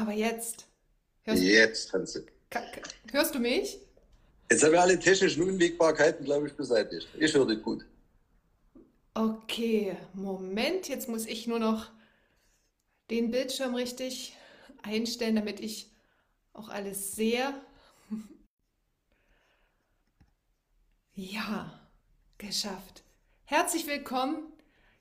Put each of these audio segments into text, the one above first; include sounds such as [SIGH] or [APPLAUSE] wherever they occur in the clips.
Aber jetzt. Hörst, Jetzt, ka- hörst du mich? Jetzt haben wir alle technischen Unwägbarkeiten, glaube ich, beseitigt. Ich höre dich gut. Okay, Moment, jetzt muss ich nur noch den Bildschirm richtig einstellen, damit ich auch alles sehe. [LAUGHS] Ja, geschafft. Herzlich willkommen,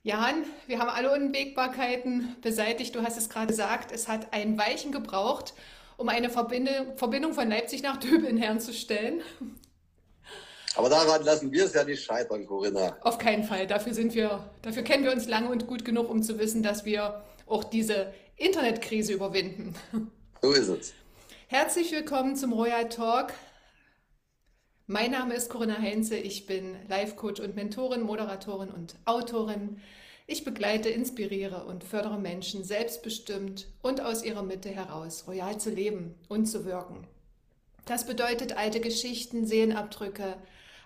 Jan. Wir haben alle Unwägbarkeiten beseitigt. Du hast es gerade gesagt, es hat ein Weilchen gebraucht, um eine Verbindung von Leipzig nach Döbeln herzustellen. Aber daran lassen wir es ja nicht scheitern, Corinna. Auf keinen Fall. Dafür sind wir, dafür kennen wir uns lange und gut genug, um zu wissen, dass wir auch diese Internetkrise überwinden. So ist es. Herzlich willkommen zum Royal Talk. Mein Name ist Corinna Heinze. Ich bin Life-Coach und Mentorin, Moderatorin und Autorin. Ich begleite, inspiriere und fördere Menschen selbstbestimmt und aus ihrer Mitte heraus royal zu leben und zu wirken. Das bedeutet alte Geschichten, Seelenabdrücke,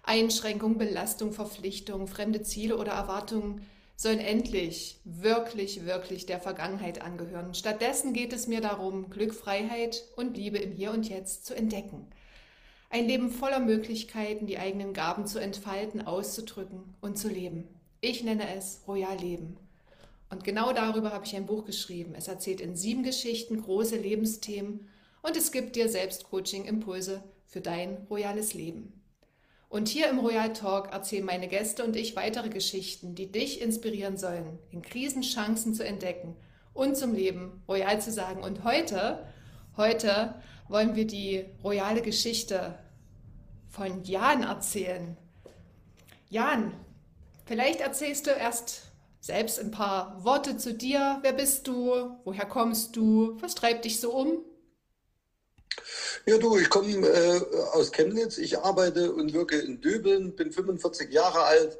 Einschränkung, Belastung, Verpflichtung, fremde Ziele oder Erwartungen sollen endlich, wirklich, wirklich der Vergangenheit angehören. Stattdessen geht es mir darum, Glück, Freiheit und Liebe im Hier und Jetzt zu entdecken. Ein Leben voller Möglichkeiten, die eigenen Gaben zu entfalten, auszudrücken und zu leben. Ich nenne es Royal Leben. Und genau darüber habe ich ein Buch geschrieben. Es erzählt in sieben Geschichten große Lebensthemen und es gibt dir Selbstcoaching-Impulse für dein royales Leben. Und hier im Royal Talk erzählen meine Gäste und ich weitere Geschichten, die dich inspirieren sollen, in Krisen Chancen zu entdecken und zum Leben royal zu sagen. Und heute, heute wollen wir die royale Geschichte von Jan erzählen. Jan, vielleicht erzählst du erst selbst ein paar Worte zu dir. Wer bist du? Woher kommst du? Was treibt dich so um? Ja, du, ich komme äh, aus Chemnitz. Ich arbeite und wirke in Döbeln, bin 45 Jahre alt,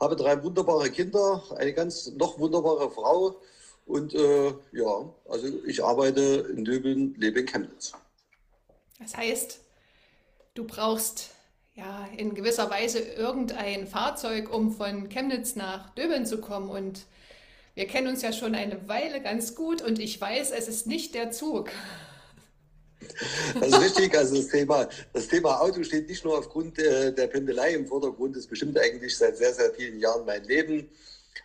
habe drei wunderbare Kinder, eine ganz noch wunderbare Frau. Und äh, ja, also ich arbeite in Döbeln, lebe in Chemnitz. Das heißt, du brauchst ja in gewisser Weise irgendein Fahrzeug, um von Chemnitz nach Döbeln zu kommen. Und wir kennen uns ja schon eine Weile ganz gut und ich weiß, es ist nicht der Zug. [LAUGHS] Das ist richtig. Also das Thema, das Thema Auto steht nicht nur aufgrund äh, der Pendelei im Vordergrund. Es bestimmt eigentlich seit sehr, sehr vielen Jahren mein Leben.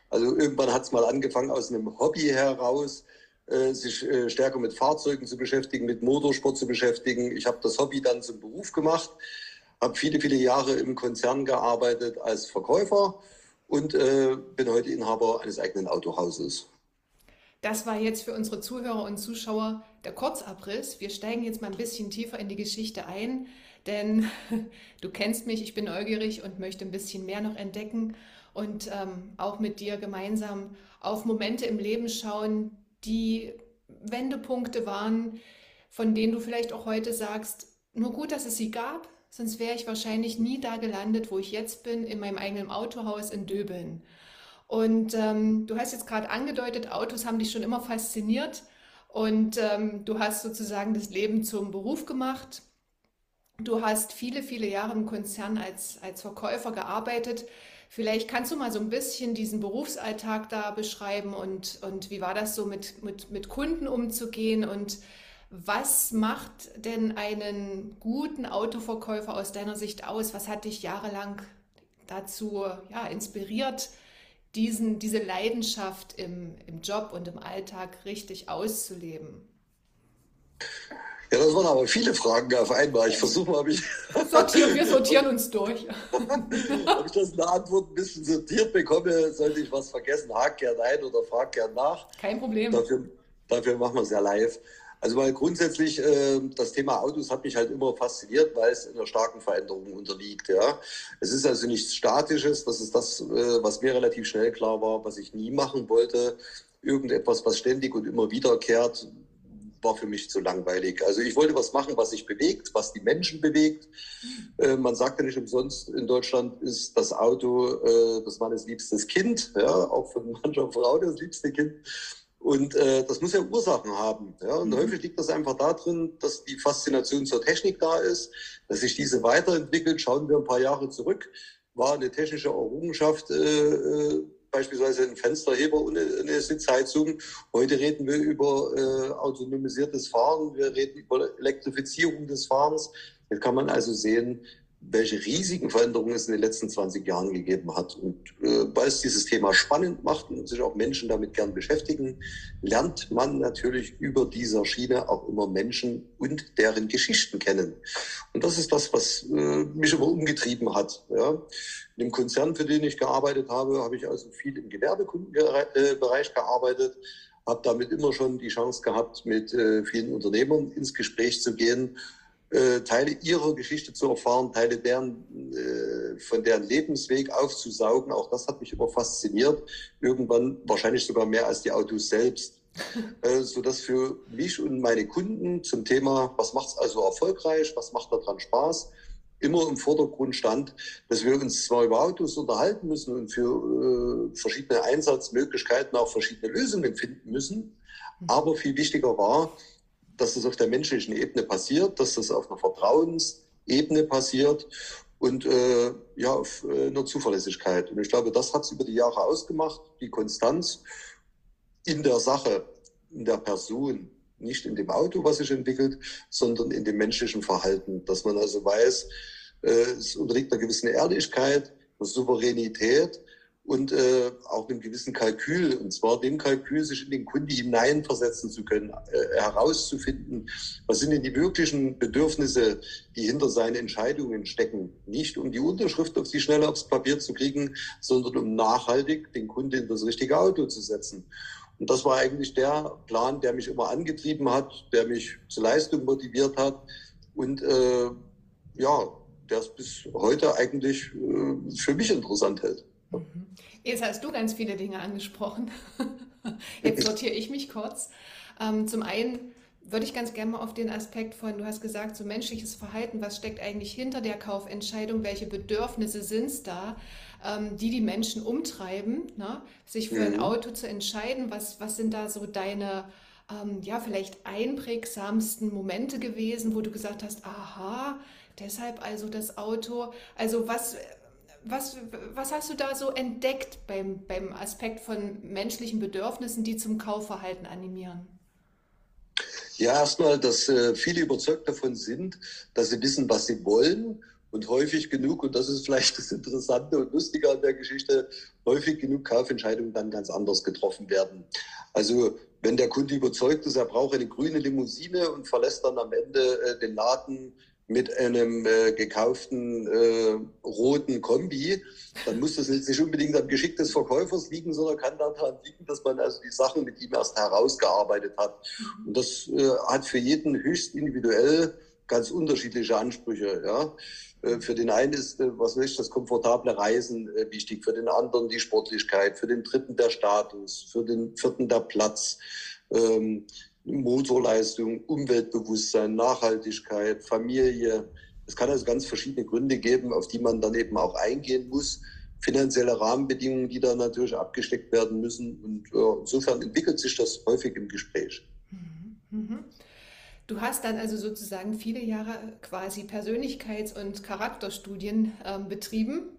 Also irgendwann hat es mal angefangen aus einem Hobby heraus, äh, sich äh, stärker mit Fahrzeugen zu beschäftigen, mit Motorsport zu beschäftigen. Ich habe das Hobby dann zum Beruf gemacht, habe viele, viele Jahre im Konzern gearbeitet als Verkäufer und äh, bin heute Inhaber eines eigenen Autohauses. Das war jetzt für unsere Zuhörer und Zuschauer der Kurzabriss. Wir steigen jetzt mal ein bisschen tiefer in die Geschichte ein, denn [LAUGHS] du kennst mich, ich bin neugierig und möchte ein bisschen mehr noch entdecken und ähm, auch mit dir gemeinsam auf Momente im Leben schauen, die Wendepunkte waren, von denen du vielleicht auch heute sagst, nur gut, dass es sie gab, sonst wäre ich wahrscheinlich nie da gelandet, wo ich jetzt bin, in meinem eigenen Autohaus in Döbeln. Und ähm, du hast jetzt gerade angedeutet, Autos haben dich schon immer fasziniert und ähm, du hast sozusagen das Leben zum Beruf gemacht. Du hast viele, viele Jahre im Konzern als, als Verkäufer gearbeitet. Vielleicht kannst du mal so ein bisschen diesen Berufsalltag da beschreiben und, und wie war das so mit, mit, mit Kunden umzugehen und was macht denn einen guten Autoverkäufer aus deiner Sicht aus? Was hat dich jahrelang dazu ja, inspiriert, diesen, diese Leidenschaft im, im Job und im Alltag richtig auszuleben? Ja, das waren aber viele Fragen auf einmal. Ich versuche mal, ob ich, Sortieren, wir sortieren uns durch. [LAUGHS] ob ich das in der Antwort ein bisschen sortiert bekomme. Sollte ich was vergessen, hak gern ein oder frag gern nach. Kein Problem. Dafür, dafür machen wir es ja live. Also mal grundsätzlich, äh, das Thema Autos hat mich halt immer fasziniert, weil es in einer starken Veränderung unterliegt. Ja. Es ist also nichts Statisches, das ist das, äh, was mir relativ schnell klar war, was ich nie machen wollte. Irgendetwas, was ständig und immer wiederkehrt, war für mich zu langweilig. Also ich wollte was machen, was sich bewegt, was die Menschen bewegt. Äh, man sagt ja nicht umsonst, in Deutschland ist das Auto äh, des Mannes liebstes Kind, ja, auch von [LAUGHS] mancher Frau das liebste Kind. Und äh, das muss ja Ursachen haben. Ja? Und Mhm. häufig liegt das einfach darin, dass die Faszination zur Technik da ist, dass sich diese weiterentwickelt. Schauen wir ein paar Jahre zurück, war eine technische Errungenschaft äh, äh, beispielsweise einen Fensterheber und eine Sitzheizung. Heute reden wir über äh, autonomisiertes Fahren, wir reden über Elektrifizierung des Fahrens. Jetzt kann man also sehen, welche riesigen Veränderungen es in den letzten 20 Jahren gegeben hat. Und äh, weil es dieses Thema spannend macht und sich auch Menschen damit gern beschäftigen, lernt man natürlich über dieser Schiene auch immer Menschen und deren Geschichten kennen. Und das ist das, was äh, mich immer umgetrieben hat. Ja. In dem Konzern, für den ich gearbeitet habe, habe ich also viel im Gewerbekundenbereich gearbeitet, habe damit immer schon die Chance gehabt, mit äh, vielen Unternehmern ins Gespräch zu gehen äh, Teile ihrer Geschichte zu erfahren, Teile deren, äh, von deren Lebensweg aufzusaugen. Auch das hat mich immer fasziniert. Irgendwann wahrscheinlich sogar mehr als die Autos selbst. [LAUGHS] äh, sodass für mich und meine Kunden zum Thema, was macht es also erfolgreich, was macht daran Spaß, immer im Vordergrund stand, dass wir uns zwar über Autos unterhalten müssen und für äh, verschiedene Einsatzmöglichkeiten auch verschiedene Lösungen finden müssen, mhm. aber viel wichtiger war, dass das auf der menschlichen Ebene passiert, dass das auf einer Vertrauensebene passiert und äh, ja, auf äh, einer Zuverlässigkeit. Und ich glaube, das hat es über die Jahre ausgemacht, die Konstanz in der Sache, in der Person, nicht in dem Auto, was sich entwickelt, sondern in dem menschlichen Verhalten. Dass man also weiß, äh, es unterliegt einer gewissen Ehrlichkeit, einer Souveränität und äh, auch einem gewissen Kalkül, und zwar dem Kalkül, sich in den Kunde hineinversetzen zu können, äh, herauszufinden, was sind denn die wirklichen Bedürfnisse, die hinter seinen Entscheidungen stecken. Nicht um die Unterschrift auf die Schnelle aufs Papier zu kriegen, sondern um nachhaltig den Kunden in das richtige Auto zu setzen. Und das war eigentlich der Plan, der mich immer angetrieben hat, der mich zur Leistung motiviert hat und äh, ja, der es bis heute eigentlich äh, für mich interessant hält. Mhm. Jetzt hast du ganz viele Dinge angesprochen. [LAUGHS] Jetzt sortiere ich mich kurz. Ähm, zum einen würde ich ganz gerne mal auf den Aspekt von, du hast gesagt, so menschliches Verhalten, was steckt eigentlich hinter der Kaufentscheidung, welche Bedürfnisse sind es da, ähm, die die Menschen umtreiben, ne? sich für ein mhm. Auto zu entscheiden, was, was sind da so deine, ähm, ja, vielleicht einprägsamsten Momente gewesen, wo du gesagt hast, aha, deshalb also das Auto, also was was, was hast du da so entdeckt beim, beim Aspekt von menschlichen Bedürfnissen, die zum Kaufverhalten animieren? Ja, erstmal, dass äh, viele überzeugt davon sind, dass sie wissen, was sie wollen und häufig genug, und das ist vielleicht das Interessante und Lustige an der Geschichte, häufig genug Kaufentscheidungen dann ganz anders getroffen werden. Also wenn der Kunde überzeugt ist, er braucht eine grüne Limousine und verlässt dann am Ende äh, den Laden mit einem äh, gekauften äh, roten Kombi, dann muss das jetzt nicht unbedingt am Geschick des Verkäufers liegen, sondern kann daran liegen, dass man also die Sachen mit ihm erst herausgearbeitet hat. Mhm. Und das äh, hat für jeden höchst individuell ganz unterschiedliche Ansprüche. Ja. Äh, für den einen ist, äh, was weiß ich, das komfortable Reisen äh, wichtig, für den anderen die Sportlichkeit, für den dritten der Status, für den vierten der Platz. Ähm, Motorleistung, Umweltbewusstsein, Nachhaltigkeit, Familie. Es kann also ganz verschiedene Gründe geben, auf die man dann eben auch eingehen muss. Finanzielle Rahmenbedingungen, die da natürlich abgesteckt werden müssen. Und ja, insofern entwickelt sich das häufig im Gespräch. Mhm. Mhm. Du hast dann also sozusagen viele Jahre quasi Persönlichkeits- und Charakterstudien äh, betrieben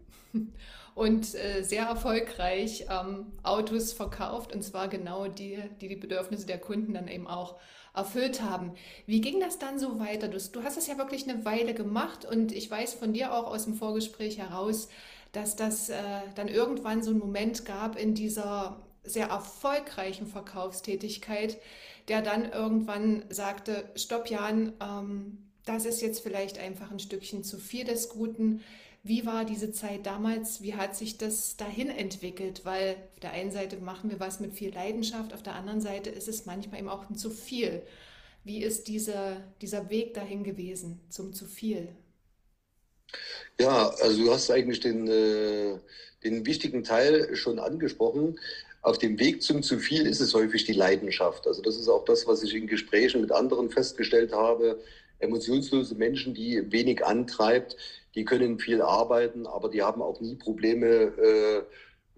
und äh, sehr erfolgreich ähm, Autos verkauft und zwar genau die, die die Bedürfnisse der Kunden dann eben auch erfüllt haben. Wie ging das dann so weiter? Du, du hast es ja wirklich eine Weile gemacht und ich weiß von dir auch aus dem Vorgespräch heraus, dass das äh, dann irgendwann so einen Moment gab in dieser sehr erfolgreichen Verkaufstätigkeit, der dann irgendwann sagte, stopp Jan, ähm, das ist jetzt vielleicht einfach ein Stückchen zu viel des Guten wie war diese Zeit damals? Wie hat sich das dahin entwickelt? Weil auf der einen Seite machen wir was mit viel Leidenschaft, auf der anderen Seite ist es manchmal eben auch ein zu viel. Wie ist dieser, dieser Weg dahin gewesen zum zu viel? Ja, also du hast eigentlich den, äh, den wichtigen Teil schon angesprochen. Auf dem Weg zum zu viel ist es häufig die Leidenschaft. Also das ist auch das, was ich in Gesprächen mit anderen festgestellt habe. Emotionslose Menschen, die wenig antreibt, die können viel arbeiten, aber die haben auch nie Probleme, äh,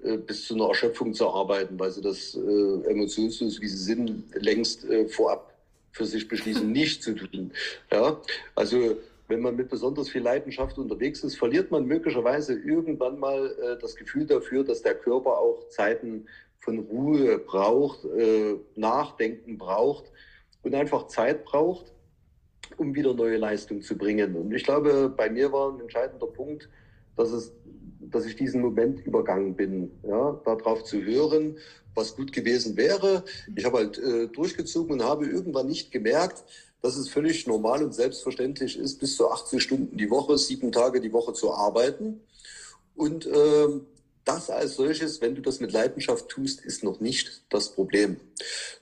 äh, bis zu einer Erschöpfung zu arbeiten, weil sie das äh, emotionslos, wie sie sind, längst äh, vorab für sich beschließen, [LAUGHS] nicht zu tun. Ja, also wenn man mit besonders viel Leidenschaft unterwegs ist, verliert man möglicherweise irgendwann mal äh, das Gefühl dafür, dass der Körper auch Zeiten von Ruhe braucht, äh, Nachdenken braucht und einfach Zeit braucht, um wieder neue Leistung zu bringen. Und ich glaube, bei mir war ein entscheidender Punkt, dass, es, dass ich diesen Moment übergangen bin, ja, darauf zu hören, was gut gewesen wäre. Ich habe halt äh, durchgezogen und habe irgendwann nicht gemerkt, dass es völlig normal und selbstverständlich ist, bis zu 80 Stunden die Woche, sieben Tage die Woche zu arbeiten. Und äh, das als solches, wenn du das mit Leidenschaft tust, ist noch nicht das Problem.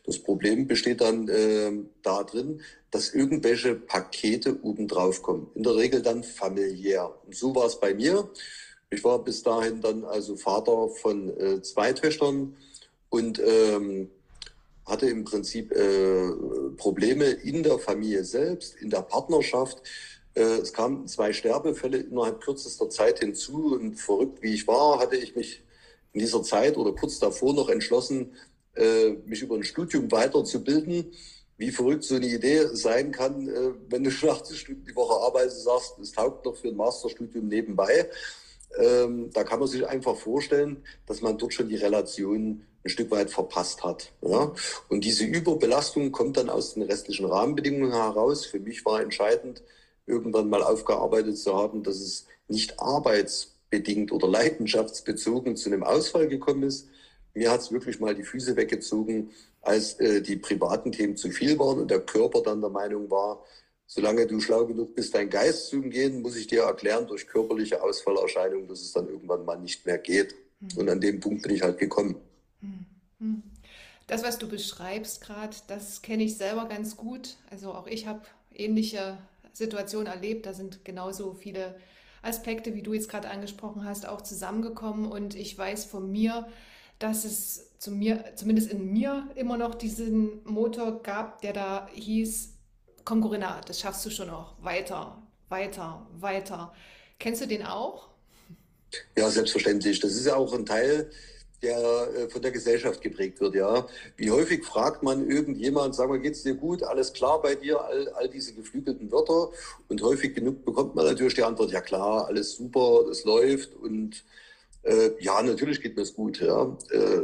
Das Problem besteht dann äh, darin, dass irgendwelche Pakete obendrauf kommen. In der Regel dann familiär. Und so war es bei mir. Ich war bis dahin dann also Vater von äh, zwei Töchtern und ähm, hatte im Prinzip äh, Probleme in der Familie selbst, in der Partnerschaft. Äh, es kamen zwei Sterbefälle innerhalb kürzester Zeit hinzu und verrückt wie ich war, hatte ich mich in dieser Zeit oder kurz davor noch entschlossen, äh, mich über ein Studium weiterzubilden. Wie verrückt so eine Idee sein kann, äh, wenn du schon 80 Stunden die Woche arbeitest, sagst, es taugt noch für ein Masterstudium nebenbei. Ähm, da kann man sich einfach vorstellen, dass man dort schon die Relation ein Stück weit verpasst hat. Und diese Überbelastung kommt dann aus den restlichen Rahmenbedingungen heraus. Für mich war entscheidend, irgendwann mal aufgearbeitet zu haben, dass es nicht arbeitsbedingt oder leidenschaftsbezogen zu einem Ausfall gekommen ist. Mir hat es wirklich mal die Füße weggezogen, als äh, die privaten Themen zu viel waren und der Körper dann der Meinung war, solange du schlau genug bist, dein Geist zu umgehen, muss ich dir erklären durch körperliche Ausfallerscheinungen, dass es dann irgendwann mal nicht mehr geht. Mhm. Und an dem Punkt bin ich halt gekommen. Das, was du beschreibst gerade, das kenne ich selber ganz gut. Also auch ich habe ähnliche Situationen erlebt. Da sind genauso viele Aspekte, wie du jetzt gerade angesprochen hast, auch zusammengekommen. Und ich weiß von mir, dass es zu mir, zumindest in mir immer noch diesen Motor gab, der da hieß, komm Corinna, das schaffst du schon noch. Weiter, weiter, weiter. Kennst du den auch? Ja, selbstverständlich. Das ist ja auch ein Teil der äh, von der Gesellschaft geprägt wird. Ja, wie häufig fragt man irgendjemand, sag mal, geht's dir gut, alles klar bei dir, all, all diese geflügelten Wörter und häufig genug bekommt man natürlich die Antwort, ja klar, alles super, das läuft und äh, ja, natürlich geht mir es gut. Ja. Äh,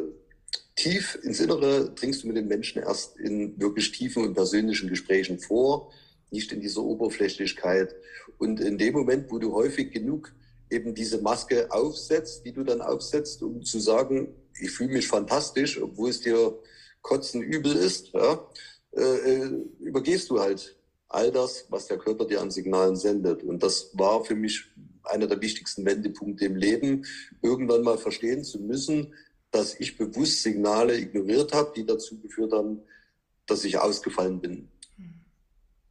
tief ins Innere dringst du mit den Menschen erst in wirklich tiefen und persönlichen Gesprächen vor, nicht in dieser Oberflächlichkeit. Und in dem Moment, wo du häufig genug eben diese Maske aufsetzt, die du dann aufsetzt, um zu sagen, ich fühle mich fantastisch, obwohl es dir kotzen übel ist, ja, äh, äh, übergehst du halt all das, was der Körper dir an Signalen sendet. Und das war für mich einer der wichtigsten Wendepunkte im Leben, irgendwann mal verstehen zu müssen, dass ich bewusst Signale ignoriert habe, die dazu geführt haben, dass ich ausgefallen bin. Mhm.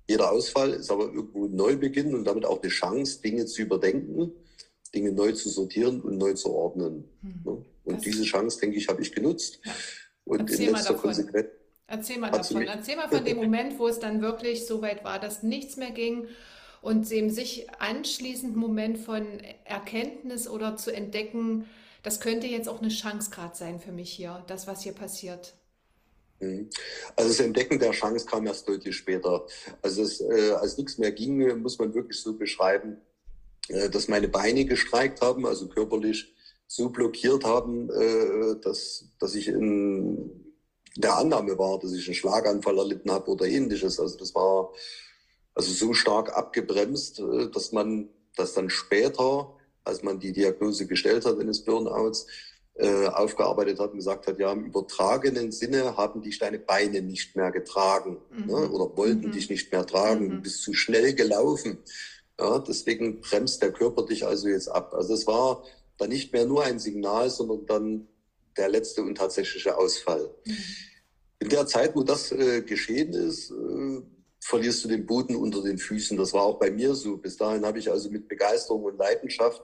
Jeder Ausfall ist aber irgendwo ein Neubeginn und damit auch eine Chance, Dinge zu überdenken Dinge neu zu sortieren und neu zu ordnen. Hm. Und das diese Chance, denke ich, habe ich genutzt. Ja. Und Erzähl in letzter Konsequenz. Erzähl mal davon. Erzähl mal von dem Moment, wo es dann wirklich so weit war, dass nichts mehr ging und dem sich anschließend Moment von Erkenntnis oder zu entdecken, das könnte jetzt auch eine Chance gerade sein für mich hier, das, was hier passiert. Hm. Also das Entdecken der Chance kam erst deutlich später. Also es, äh, als nichts mehr ging, muss man wirklich so beschreiben, dass meine Beine gestreikt haben, also körperlich so blockiert haben, äh, dass, dass ich in der Annahme war, dass ich einen Schlaganfall erlitten habe oder ähnliches. Also das war also so stark abgebremst, äh, dass man das dann später, als man die Diagnose gestellt hat eines Burnouts, aufgearbeitet hat und gesagt hat, ja, im übertragenen Sinne haben dich deine Beine nicht mehr getragen mhm. ne, oder wollten mhm. dich nicht mehr tragen, mhm. du bist zu schnell gelaufen. Ja, deswegen bremst der Körper dich also jetzt ab. Also es war dann nicht mehr nur ein Signal, sondern dann der letzte und tatsächliche Ausfall. Mhm. In der Zeit, wo das äh, geschehen ist, äh, verlierst du den Boden unter den Füßen. Das war auch bei mir so. Bis dahin habe ich also mit Begeisterung und Leidenschaft,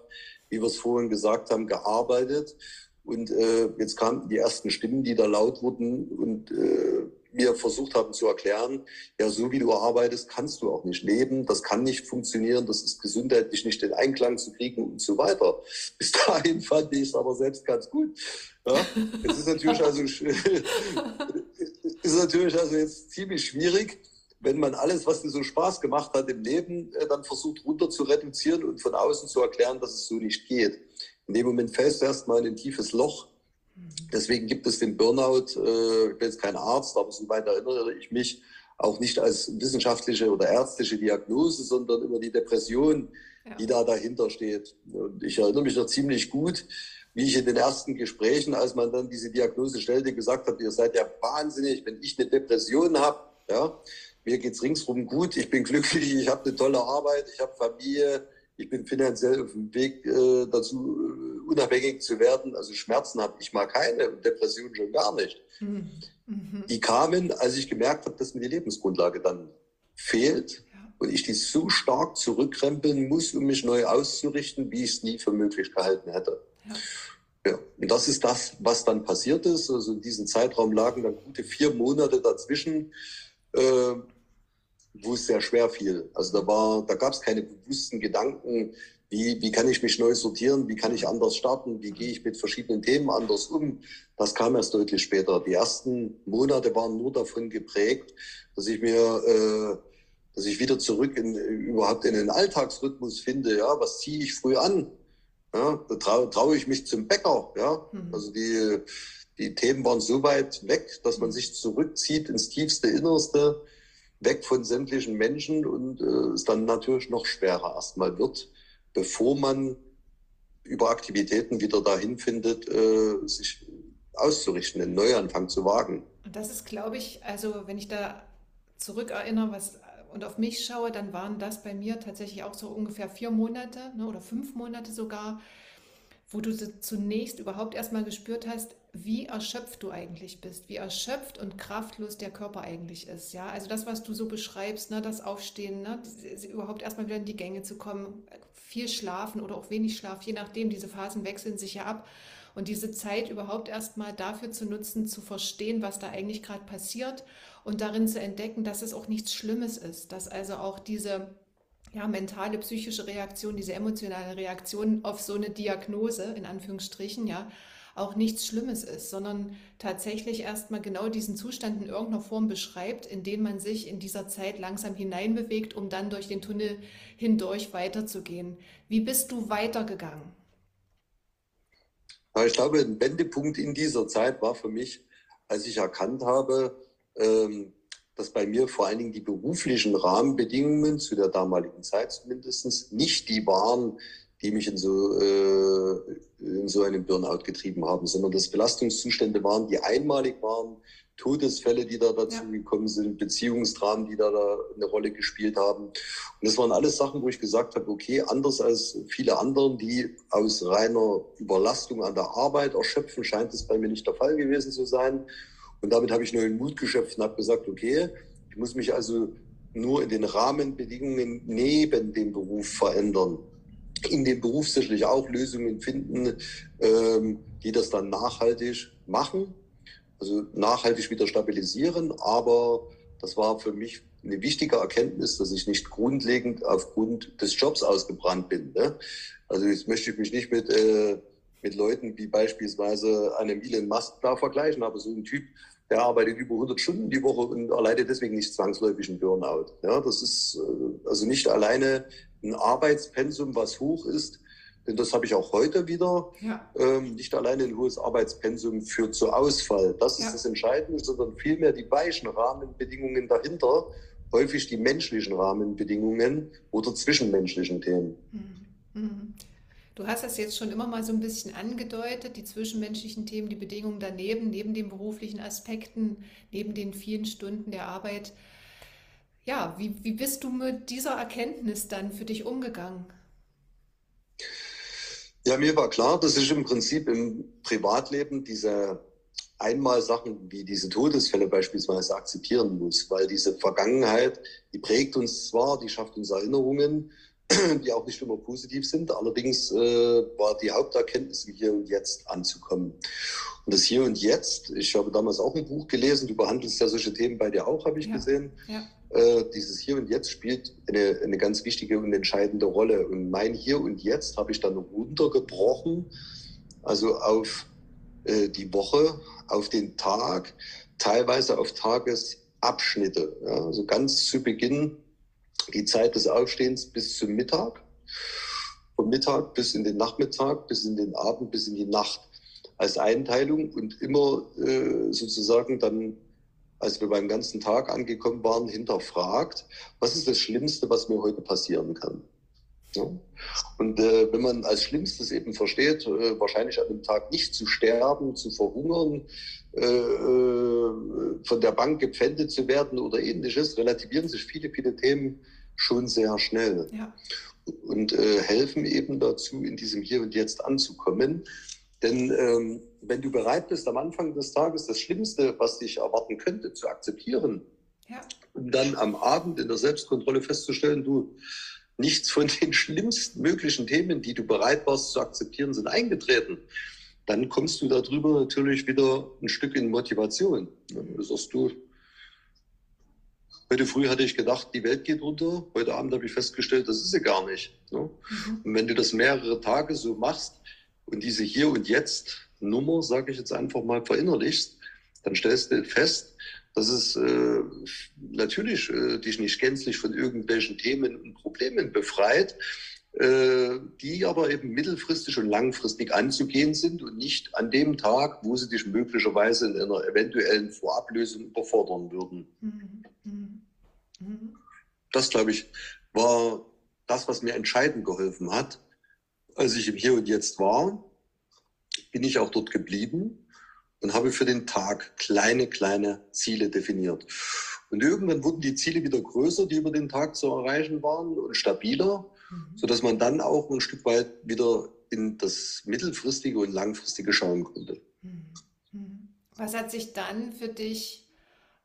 wie wir es vorhin gesagt haben, gearbeitet. Und äh, jetzt kamen die ersten Stimmen, die da laut wurden und äh, mir versucht haben zu erklären, ja, so wie du arbeitest, kannst du auch nicht leben, das kann nicht funktionieren, das ist gesundheitlich nicht in Einklang zu kriegen und so weiter. Bis dahin fand ich es aber selbst ganz gut. Ja, es ist natürlich also, [LAUGHS] ist natürlich also jetzt ziemlich schwierig, wenn man alles, was dir so Spaß gemacht hat im Leben, äh, dann versucht runter zu reduzieren und von außen zu erklären, dass es so nicht geht. In dem Moment fällst du erstmal in ein tiefes Loch. Deswegen gibt es den Burnout, äh, ich bin jetzt kein Arzt, aber soweit erinnere ich mich, auch nicht als wissenschaftliche oder ärztliche Diagnose, sondern immer die Depression, ja. die da dahinter steht. Und ich erinnere mich noch ziemlich gut, wie ich in den ersten Gesprächen, als man dann diese Diagnose stellte, gesagt hat, ihr seid ja wahnsinnig, wenn ich eine Depression habe, ja, mir geht's ringsrum gut, ich bin glücklich, [LAUGHS] ich habe eine tolle Arbeit, ich habe Familie, ich bin finanziell auf dem Weg äh, dazu, äh, unabhängig zu werden. Also Schmerzen habe ich mal keine und Depressionen schon gar nicht. Mhm. Mhm. Die kamen, als ich gemerkt habe, dass mir die Lebensgrundlage dann fehlt ja. und ich die so stark zurückkrempeln muss, um mich neu auszurichten, wie ich es nie für möglich gehalten hätte. Ja. Ja, und das ist das, was dann passiert ist. Also in diesem Zeitraum lagen dann gute vier Monate dazwischen, äh, wo es sehr schwer fiel. Also da war, da gab es keine bewussten Gedanken, wie, wie kann ich mich neu sortieren, wie kann ich anders starten, wie gehe ich mit verschiedenen Themen anders um. Das kam erst deutlich später. Die ersten Monate waren nur davon geprägt, dass ich mir, äh, dass ich wieder zurück in, überhaupt in den Alltagsrhythmus finde. Ja, was ziehe ich früh an? Ja, da traue trau ich mich zum Bäcker. Ja, mhm. also die, die Themen waren so weit weg, dass man sich zurückzieht ins tiefste Innerste weg von sämtlichen Menschen und äh, es dann natürlich noch schwerer erstmal wird, bevor man über Aktivitäten wieder dahin findet, äh, sich auszurichten, einen Neuanfang zu wagen. Und das ist, glaube ich, also wenn ich da zurückerinnere was, und auf mich schaue, dann waren das bei mir tatsächlich auch so ungefähr vier Monate ne, oder fünf Monate sogar, wo du zunächst überhaupt erstmal gespürt hast, wie erschöpft du eigentlich bist, wie erschöpft und kraftlos der Körper eigentlich ist. Ja, also das, was du so beschreibst, ne, das Aufstehen, ne, überhaupt erstmal wieder in die Gänge zu kommen, viel schlafen oder auch wenig Schlaf, je nachdem, diese Phasen wechseln sich ja ab. Und diese Zeit überhaupt erstmal dafür zu nutzen, zu verstehen, was da eigentlich gerade passiert und darin zu entdecken, dass es auch nichts Schlimmes ist, dass also auch diese ja, mentale, psychische Reaktion, diese emotionale Reaktion auf so eine Diagnose, in Anführungsstrichen, ja, auch nichts Schlimmes ist, sondern tatsächlich erstmal genau diesen Zustand in irgendeiner Form beschreibt, in den man sich in dieser Zeit langsam hineinbewegt, um dann durch den Tunnel hindurch weiterzugehen. Wie bist du weitergegangen? Ich glaube, ein Wendepunkt in dieser Zeit war für mich, als ich erkannt habe, ähm, dass bei mir vor allen Dingen die beruflichen Rahmenbedingungen zu der damaligen Zeit zumindest nicht die waren, die mich in so, äh, in so einen Burnout getrieben haben, sondern dass Belastungszustände waren, die einmalig waren, Todesfälle, die da dazu ja. gekommen sind, Beziehungsdramen, die da, da eine Rolle gespielt haben. Und das waren alles Sachen, wo ich gesagt habe, okay, anders als viele anderen, die aus reiner Überlastung an der Arbeit erschöpfen, scheint es bei mir nicht der Fall gewesen zu sein. Und damit habe ich neuen Mut geschöpft und habe gesagt, okay, ich muss mich also nur in den Rahmenbedingungen neben dem Beruf verändern in dem Beruf sicherlich auch Lösungen finden, ähm, die das dann nachhaltig machen, also nachhaltig wieder stabilisieren. Aber das war für mich eine wichtige Erkenntnis, dass ich nicht grundlegend aufgrund des Jobs ausgebrannt bin. Ne? Also jetzt möchte ich mich nicht mit, äh, mit Leuten wie beispielsweise einem Elon Musk da vergleichen, aber so ein Typ, der arbeitet über 100 Stunden die Woche und erleidet deswegen nicht zwangsläufig einen Burnout. Ja, das ist äh, also nicht alleine ein Arbeitspensum, was hoch ist, denn das habe ich auch heute wieder. Ja. Ähm, nicht alleine ein hohes Arbeitspensum führt zu Ausfall. Das ist ja. das Entscheidende, sondern vielmehr die weichen Rahmenbedingungen dahinter, häufig die menschlichen Rahmenbedingungen oder zwischenmenschlichen Themen. Mhm. Mhm. Du hast das jetzt schon immer mal so ein bisschen angedeutet, die zwischenmenschlichen Themen, die Bedingungen daneben, neben den beruflichen Aspekten, neben den vielen Stunden der Arbeit. Ja, wie, wie bist du mit dieser Erkenntnis dann für dich umgegangen? Ja, mir war klar, dass ich im Prinzip im Privatleben diese einmal Sachen wie diese Todesfälle beispielsweise akzeptieren muss, weil diese Vergangenheit, die prägt uns zwar, die schafft uns Erinnerungen, [CLEARS THROAT] die auch nicht immer positiv sind. Allerdings äh, war die Haupterkenntnis, hier und jetzt anzukommen. Und das Hier und Jetzt, ich habe damals auch ein Buch gelesen, du behandelst ja solche Themen bei dir auch, habe ich ja, gesehen. Ja. Äh, dieses Hier und Jetzt spielt eine, eine ganz wichtige und entscheidende Rolle. Und mein Hier und Jetzt habe ich dann runtergebrochen, also auf äh, die Woche, auf den Tag, teilweise auf Tages Abschnitte. Ja, also ganz zu Beginn die Zeit des Aufstehens bis zum Mittag, vom Mittag bis in den Nachmittag, bis in den Abend, bis in die Nacht als Einteilung und immer äh, sozusagen dann, als wir beim ganzen Tag angekommen waren, hinterfragt, was ist das Schlimmste, was mir heute passieren kann. Ja? Und äh, wenn man als Schlimmstes eben versteht, äh, wahrscheinlich an dem Tag nicht zu sterben, zu verhungern, äh, äh, von der Bank gepfändet zu werden oder ähnliches, relativieren sich viele, viele Themen schon sehr schnell. Ja. Und äh, helfen eben dazu, in diesem Hier und Jetzt anzukommen. Denn ähm, wenn du bereit bist, am Anfang des Tages das Schlimmste, was dich erwarten könnte, zu akzeptieren, ja. um dann am Abend in der Selbstkontrolle festzustellen, du, nichts von den [LAUGHS] schlimmsten möglichen Themen, die du bereit warst zu akzeptieren, sind eingetreten, dann kommst du darüber natürlich wieder ein Stück in Motivation. Dann sagst du, heute früh hatte ich gedacht, die Welt geht unter, heute Abend habe ich festgestellt, das ist sie gar nicht. Mhm. Und wenn du das mehrere Tage so machst und diese Hier und Jetzt Nummer, sage ich jetzt einfach mal, verinnerlichst, dann stellst du fest, dass es äh, natürlich äh, dich nicht gänzlich von irgendwelchen Themen und Problemen befreit, äh, die aber eben mittelfristig und langfristig anzugehen sind und nicht an dem Tag, wo sie dich möglicherweise in einer eventuellen Vorablösung überfordern würden. Mhm. Mhm. mhm. Das, glaube ich, war das, was mir entscheidend geholfen hat. Als ich im Hier und Jetzt war, bin ich auch dort geblieben und habe für den Tag kleine, kleine Ziele definiert. Und irgendwann wurden die Ziele wieder größer, die über den Tag zu erreichen waren und stabiler, mhm. sodass man dann auch ein Stück weit wieder in das mittelfristige und langfristige schauen konnte. Mhm. Mhm. Was hat sich dann für dich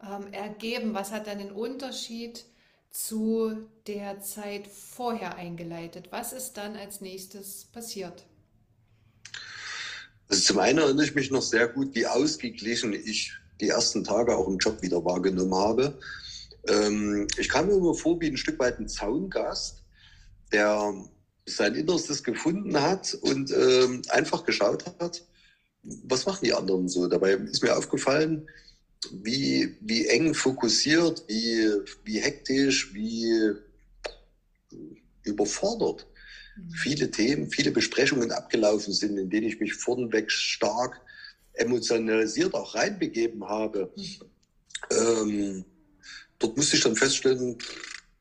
ähm, ergeben? Was hat dann den Unterschied zu der Zeit vorher eingeleitet? Was ist dann als nächstes passiert? Also zum einen erinnere ich mich noch sehr gut, wie ausgeglichen ich die ersten Tage auch im Job wieder wahrgenommen habe. Ähm, ich kam mir immer vor wie ein Stück weit ein Zaungast, der sein Innerstes gefunden hat und ähm, einfach geschaut hat, was machen die anderen so. Dabei ist mir aufgefallen, wie, wie eng fokussiert, wie, wie hektisch, wie überfordert viele Themen, viele Besprechungen abgelaufen sind, in denen ich mich vornweg stark emotionalisiert auch reinbegeben habe. Ähm, dort musste ich dann feststellen,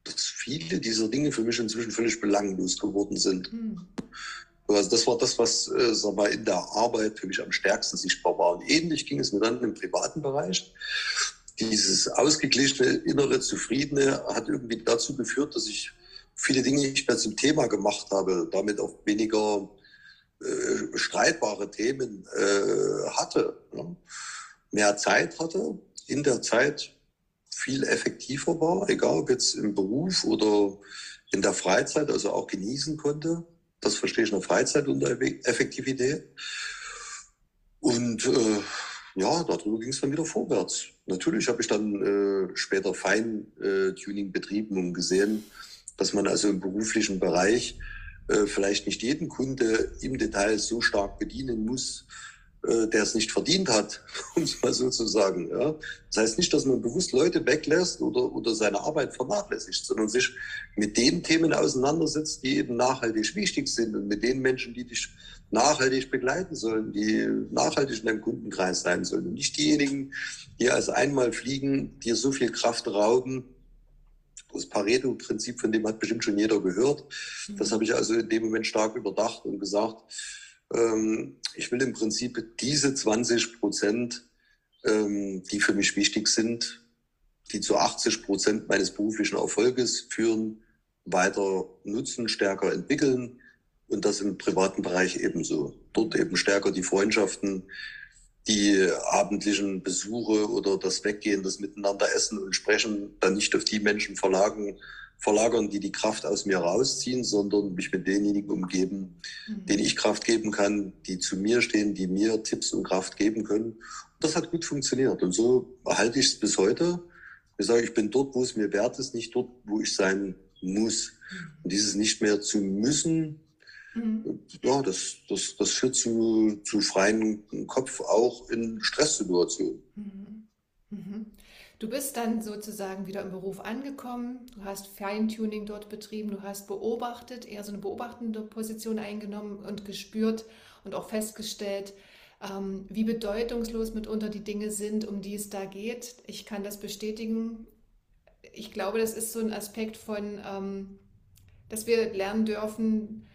dass viele dieser Dinge für mich inzwischen völlig belanglos geworden sind. Mhm. Also das war das, was äh, sag mal, in der Arbeit für mich am stärksten sichtbar war. Und ähnlich ging es mir dann im privaten Bereich. Dieses ausgeglichene, innere, zufriedene hat irgendwie dazu geführt, dass ich viele Dinge nicht mehr zum Thema gemacht habe, damit auch weniger äh, streitbare Themen äh, hatte, ne? mehr Zeit hatte, in der Zeit viel effektiver war, egal ob jetzt im Beruf oder in der Freizeit, also auch genießen konnte. Das verstehe ich in der Freizeit unter Effektivität. Und äh, ja, darüber ging es dann wieder vorwärts. Natürlich habe ich dann äh, später Feintuning betrieben und gesehen, dass man also im beruflichen Bereich äh, vielleicht nicht jeden Kunde im Detail so stark bedienen muss, äh, der es nicht verdient hat, [LAUGHS] um es mal so zu sagen. Ja. Das heißt nicht, dass man bewusst Leute weglässt oder, oder seine Arbeit vernachlässigt, sondern sich mit den Themen auseinandersetzt, die eben nachhaltig wichtig sind und mit den Menschen, die dich nachhaltig begleiten sollen, die nachhaltig in deinem Kundenkreis sein sollen. Und nicht diejenigen, die als einmal fliegen, dir so viel Kraft rauben, das Pareto-Prinzip, von dem hat bestimmt schon jeder gehört. Das habe ich also in dem Moment stark überdacht und gesagt, ähm, ich will im Prinzip diese 20 Prozent, ähm, die für mich wichtig sind, die zu 80 Prozent meines beruflichen Erfolges führen, weiter nutzen, stärker entwickeln und das im privaten Bereich ebenso. Dort eben stärker die Freundschaften, die abendlichen Besuche oder das Weggehen, das Miteinander essen und sprechen, dann nicht auf die Menschen verlagern, verlagern, die die Kraft aus mir rausziehen, sondern mich mit denjenigen umgeben, mhm. denen ich Kraft geben kann, die zu mir stehen, die mir Tipps und Kraft geben können. Und das hat gut funktioniert. Und so erhalte ich es bis heute. Ich sage, ich bin dort, wo es mir wert ist, nicht dort, wo ich sein muss. Mhm. Und dieses nicht mehr zu müssen, Mhm. Ja, das, das, das führt zu, zu freiem Kopf auch in Stresssituationen. Mhm. Mhm. Du bist dann sozusagen wieder im Beruf angekommen, du hast Feintuning dort betrieben, du hast beobachtet, eher so eine beobachtende Position eingenommen und gespürt und auch festgestellt, ähm, wie bedeutungslos mitunter die Dinge sind, um die es da geht. Ich kann das bestätigen. Ich glaube, das ist so ein Aspekt von, ähm, dass wir lernen dürfen,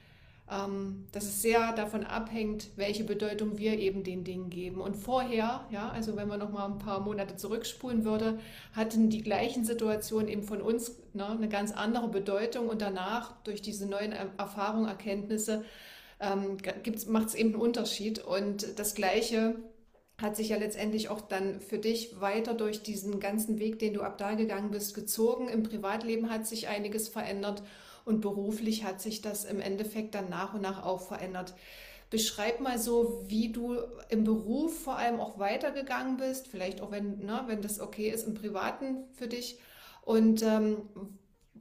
ähm, dass es sehr davon abhängt, welche Bedeutung wir eben den Dingen geben. Und vorher, ja, also wenn man noch mal ein paar Monate zurückspulen würde, hatten die gleichen Situationen eben von uns ne, eine ganz andere Bedeutung und danach durch diese neuen Erfahrungen, Erkenntnisse ähm, macht es eben einen Unterschied. Und das Gleiche hat sich ja letztendlich auch dann für dich weiter durch diesen ganzen Weg, den du ab da gegangen bist, gezogen. Im Privatleben hat sich einiges verändert und beruflich hat sich das im Endeffekt dann nach und nach auch verändert. Beschreib mal so, wie du im Beruf vor allem auch weitergegangen bist, vielleicht auch wenn, ne, wenn das okay ist im Privaten für dich. Und ähm,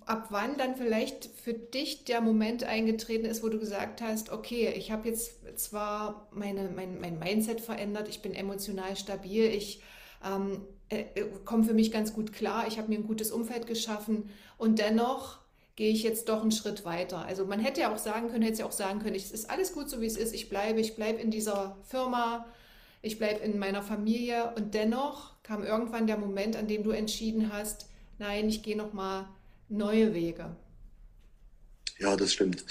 ab wann dann vielleicht für dich der Moment eingetreten ist, wo du gesagt hast, okay, ich habe jetzt zwar meine, mein, mein Mindset verändert, ich bin emotional stabil, ich ähm, äh, komme für mich ganz gut klar, ich habe mir ein gutes Umfeld geschaffen und dennoch gehe ich jetzt doch einen Schritt weiter. Also man hätte ja auch sagen können, hätte ja auch sagen können, es ist alles gut so wie es ist, ich bleibe, ich bleibe in dieser Firma, ich bleibe in meiner Familie und dennoch kam irgendwann der Moment, an dem du entschieden hast, nein, ich gehe noch mal neue Wege. Ja, das stimmt.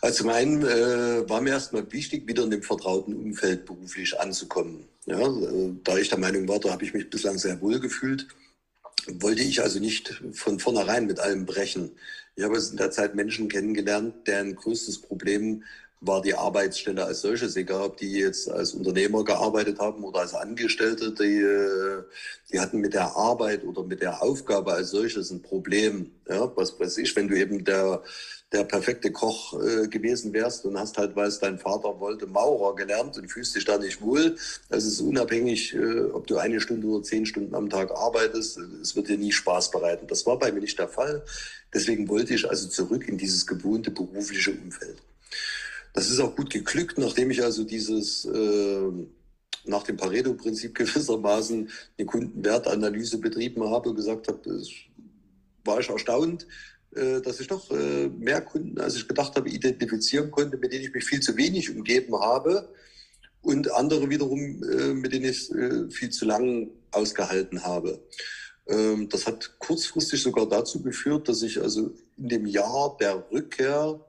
Also zum einen äh, war mir erstmal wichtig, wieder in dem vertrauten Umfeld beruflich anzukommen. Ja, äh, da ich der Meinung war, da habe ich mich bislang sehr wohl gefühlt wollte ich also nicht von vornherein mit allem brechen. Ich habe in der Zeit Menschen kennengelernt, deren größtes Problem war die Arbeitsstelle als solches, egal ob die jetzt als Unternehmer gearbeitet haben oder als Angestellte, die, äh, die hatten mit der Arbeit oder mit der Aufgabe als solches ein Problem. Ja, was weiß ich, wenn du eben der der perfekte Koch äh, gewesen wärst und hast halt, weil es dein Vater wollte, Maurer gelernt und fühlst dich da nicht wohl. Das ist unabhängig, äh, ob du eine Stunde oder zehn Stunden am Tag arbeitest. Es wird dir nie Spaß bereiten. Das war bei mir nicht der Fall. Deswegen wollte ich also zurück in dieses gewohnte berufliche Umfeld. Das ist auch gut geglückt, nachdem ich also dieses äh, nach dem Pareto-Prinzip [LAUGHS] gewissermaßen eine Kundenwertanalyse betrieben habe und gesagt habe, war ich erstaunt, dass ich doch äh, mehr Kunden, als ich gedacht habe, identifizieren konnte, mit denen ich mich viel zu wenig umgeben habe und andere wiederum, äh, mit denen ich viel zu lang ausgehalten habe. Ähm, das hat kurzfristig sogar dazu geführt, dass ich also in dem Jahr der Rückkehr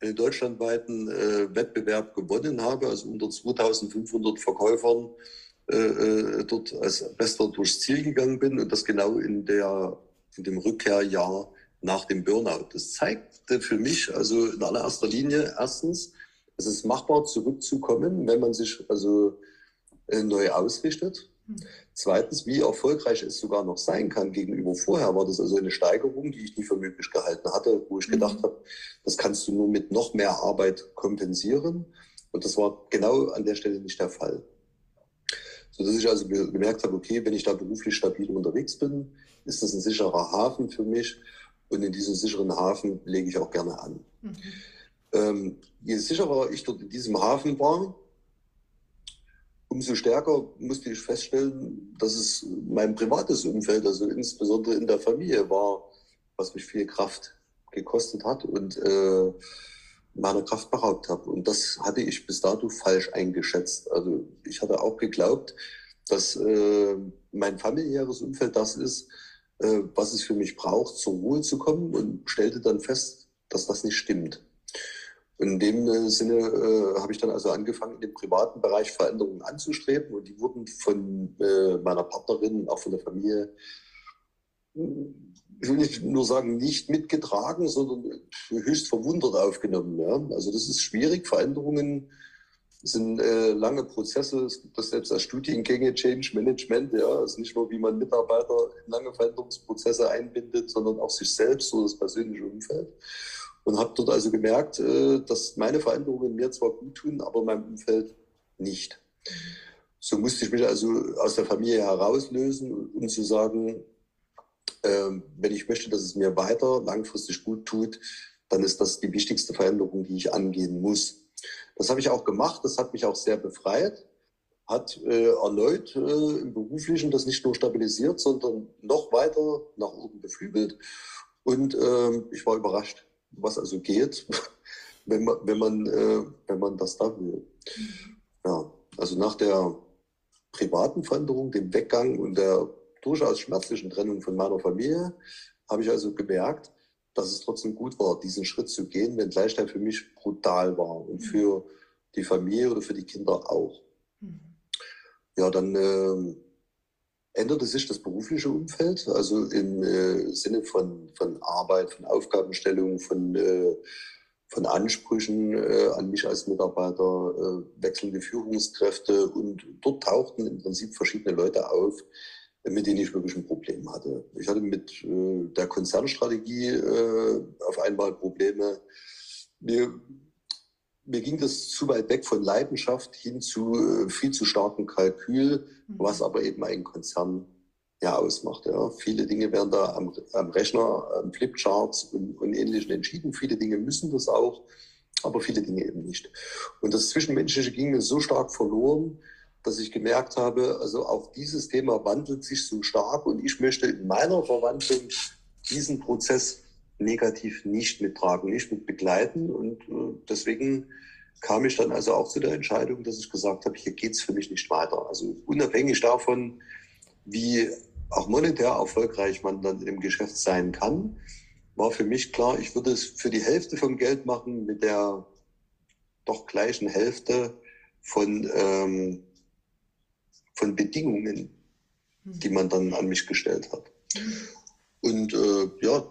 einen deutschlandweiten Wettbewerb gewonnen habe, also unter 2500 Verkäufern dort als Bester durchs Ziel gegangen bin und das genau in, der, in dem Rückkehrjahr nach dem Burnout. Das zeigte für mich also in allererster Linie erstens, es ist machbar zurückzukommen, wenn man sich also äh, neu ausrichtet. Hm. Zweitens, wie erfolgreich es sogar noch sein kann gegenüber vorher, war das also eine Steigerung, die ich nie für möglich gehalten hatte, wo ich gedacht mhm. habe, das kannst du nur mit noch mehr Arbeit kompensieren. Und das war genau an der Stelle nicht der Fall. So dass ich also gemerkt habe, okay, wenn ich da beruflich stabil unterwegs bin, ist das ein sicherer Hafen für mich. Und in diesem sicheren Hafen lege ich auch gerne an. Mhm. Ähm, je sicherer ich dort in diesem Hafen war, umso stärker musste ich feststellen, dass es mein privates Umfeld, also insbesondere in der Familie war, was mich viel Kraft gekostet hat und äh, meiner Kraft beraubt habe. Und das hatte ich bis dato falsch eingeschätzt. Also ich hatte auch geglaubt, dass äh, mein familiäres Umfeld das ist, äh, was es für mich braucht, zur Ruhe zu kommen und stellte dann fest, dass das nicht stimmt. In dem äh, Sinne äh, habe ich dann also angefangen, in dem privaten Bereich Veränderungen anzustreben und die wurden von äh, meiner Partnerin, auch von der Familie, ich will nicht nur sagen, nicht mitgetragen, sondern höchst verwundert aufgenommen. Ja? Also das ist schwierig, Veränderungen es sind äh, lange Prozesse. Es gibt das selbst als Studiengänge, Change Management. Ja, also nicht nur, wie man Mitarbeiter in lange Veränderungsprozesse einbindet, sondern auch sich selbst oder das persönliche Umfeld. Und habe dort also gemerkt, äh, dass meine Veränderungen mir zwar gut tun, aber meinem Umfeld nicht. So musste ich mich also aus der Familie herauslösen, um zu sagen, äh, wenn ich möchte, dass es mir weiter langfristig gut tut, dann ist das die wichtigste Veränderung, die ich angehen muss. Das habe ich auch gemacht, das hat mich auch sehr befreit. hat äh, erneut äh, im Beruflichen das nicht nur stabilisiert, sondern noch weiter nach oben beflügelt. Und äh, ich war überrascht, was also geht, [LAUGHS] wenn man, wenn man, äh, wenn man das da will. Ja, also nach der privaten Veränderung, dem Weggang und der durchaus schmerzlichen Trennung von meiner Familie, habe ich also gemerkt, dass es trotzdem gut war, diesen Schritt zu gehen, wenngleich der für mich brutal war und mhm. für die Familie oder für die Kinder auch. Mhm. Ja, dann äh, änderte sich das berufliche Umfeld, also im äh, Sinne von, von Arbeit, von Aufgabenstellung, von, äh, von Ansprüchen äh, an mich als Mitarbeiter, äh, wechselnde Führungskräfte und dort tauchten im Prinzip verschiedene Leute auf, mit denen ich wirklich ein Problem hatte. Ich hatte mit äh, der Konzernstrategie äh, auf einmal Probleme. Mir mir ging das zu weit weg von Leidenschaft hin zu äh, viel zu starkem Kalkül, mhm. was aber eben ein Konzern ja ausmacht. Ja. Viele Dinge werden da am, am Rechner, am Flipcharts und, und Ähnlichem entschieden. Viele Dinge müssen das auch, aber viele Dinge eben nicht. Und das Zwischenmenschliche ging mir so stark verloren, dass ich gemerkt habe, also auch dieses Thema wandelt sich so stark und ich möchte in meiner Verwandlung diesen Prozess negativ nicht mittragen, nicht mit begleiten. Und äh, deswegen kam ich dann also auch zu der Entscheidung, dass ich gesagt habe, hier geht es für mich nicht weiter. Also unabhängig davon, wie auch monetär erfolgreich man dann im Geschäft sein kann, war für mich klar, ich würde es für die Hälfte vom Geld machen mit der doch gleichen Hälfte von, ähm, von Bedingungen, die man dann an mich gestellt hat. Und äh, ja,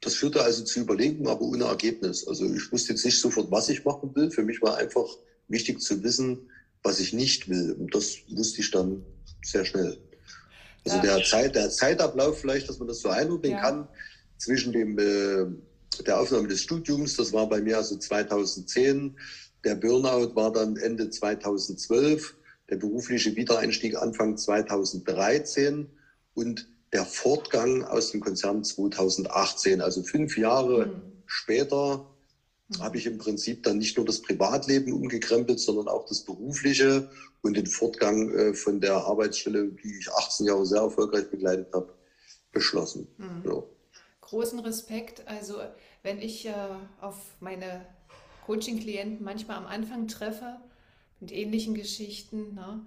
das führte also zu Überlegungen, aber ohne Ergebnis. Also ich wusste jetzt nicht sofort, was ich machen will. Für mich war einfach wichtig zu wissen, was ich nicht will. Und das wusste ich dann sehr schnell. Also ja. der, Zeit, der Zeitablauf vielleicht, dass man das so einordnen ja. kann, zwischen dem, äh, der Aufnahme des Studiums, das war bei mir also 2010, der Burnout war dann Ende 2012, der berufliche Wiedereinstieg Anfang 2013 und der Fortgang aus dem Konzern 2018, also fünf Jahre mhm. später, mhm. habe ich im Prinzip dann nicht nur das Privatleben umgekrempelt, sondern auch das berufliche und den Fortgang äh, von der Arbeitsstelle, die ich 18 Jahre sehr erfolgreich begleitet habe, beschlossen. Mhm. Ja. Großen Respekt. Also wenn ich äh, auf meine Coaching-Klienten manchmal am Anfang treffe mit ähnlichen Geschichten, ne,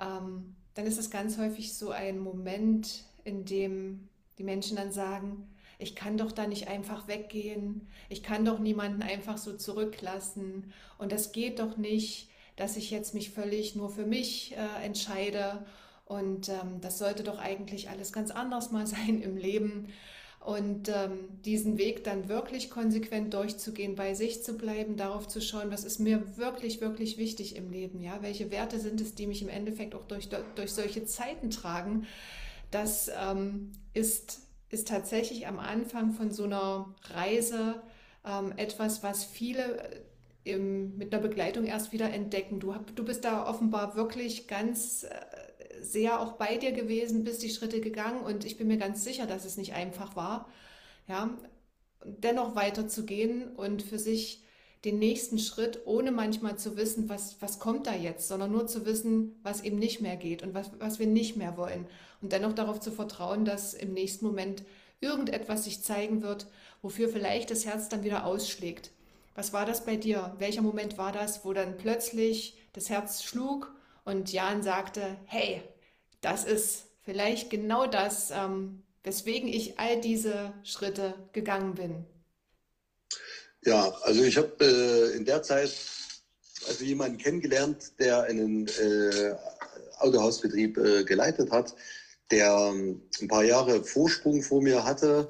ähm, dann ist es ganz häufig so ein Moment, in dem die Menschen dann sagen, ich kann doch da nicht einfach weggehen, ich kann doch niemanden einfach so zurücklassen und das geht doch nicht, dass ich jetzt mich völlig nur für mich äh, entscheide und ähm, das sollte doch eigentlich alles ganz anders mal [LAUGHS] sein im Leben. Und ähm, diesen Weg dann wirklich konsequent durchzugehen, bei sich zu bleiben, darauf zu schauen, was ist mir wirklich, wirklich wichtig im Leben, ja, welche Werte sind es, die mich im Endeffekt auch durch, durch solche Zeiten tragen, das ähm, ist, ist tatsächlich am Anfang von so einer Reise ähm, etwas, was viele äh, im, mit einer Begleitung erst wieder entdecken. Du, du bist da offenbar wirklich ganz äh, sehr auch bei dir gewesen, bist die Schritte gegangen und ich bin mir ganz sicher, dass es nicht einfach war. Ja, dennoch weiterzugehen und für sich den nächsten Schritt, ohne manchmal zu wissen, was, was kommt da jetzt, sondern nur zu wissen, was eben nicht mehr geht und was, was wir nicht mehr wollen. Und dennoch darauf zu vertrauen, dass im nächsten Moment irgendetwas sich zeigen wird, wofür vielleicht das Herz dann wieder ausschlägt. Was war das bei dir? Welcher Moment war das, wo dann plötzlich das Herz schlug und Jan sagte, hey, das ist vielleicht genau das, ähm, weswegen ich all diese Schritte gegangen bin? Ja, also ich habe äh, in der Zeit also jemanden kennengelernt, der einen äh, Autohausbetrieb äh, geleitet hat, der ähm, ein paar Jahre Vorsprung vor mir hatte,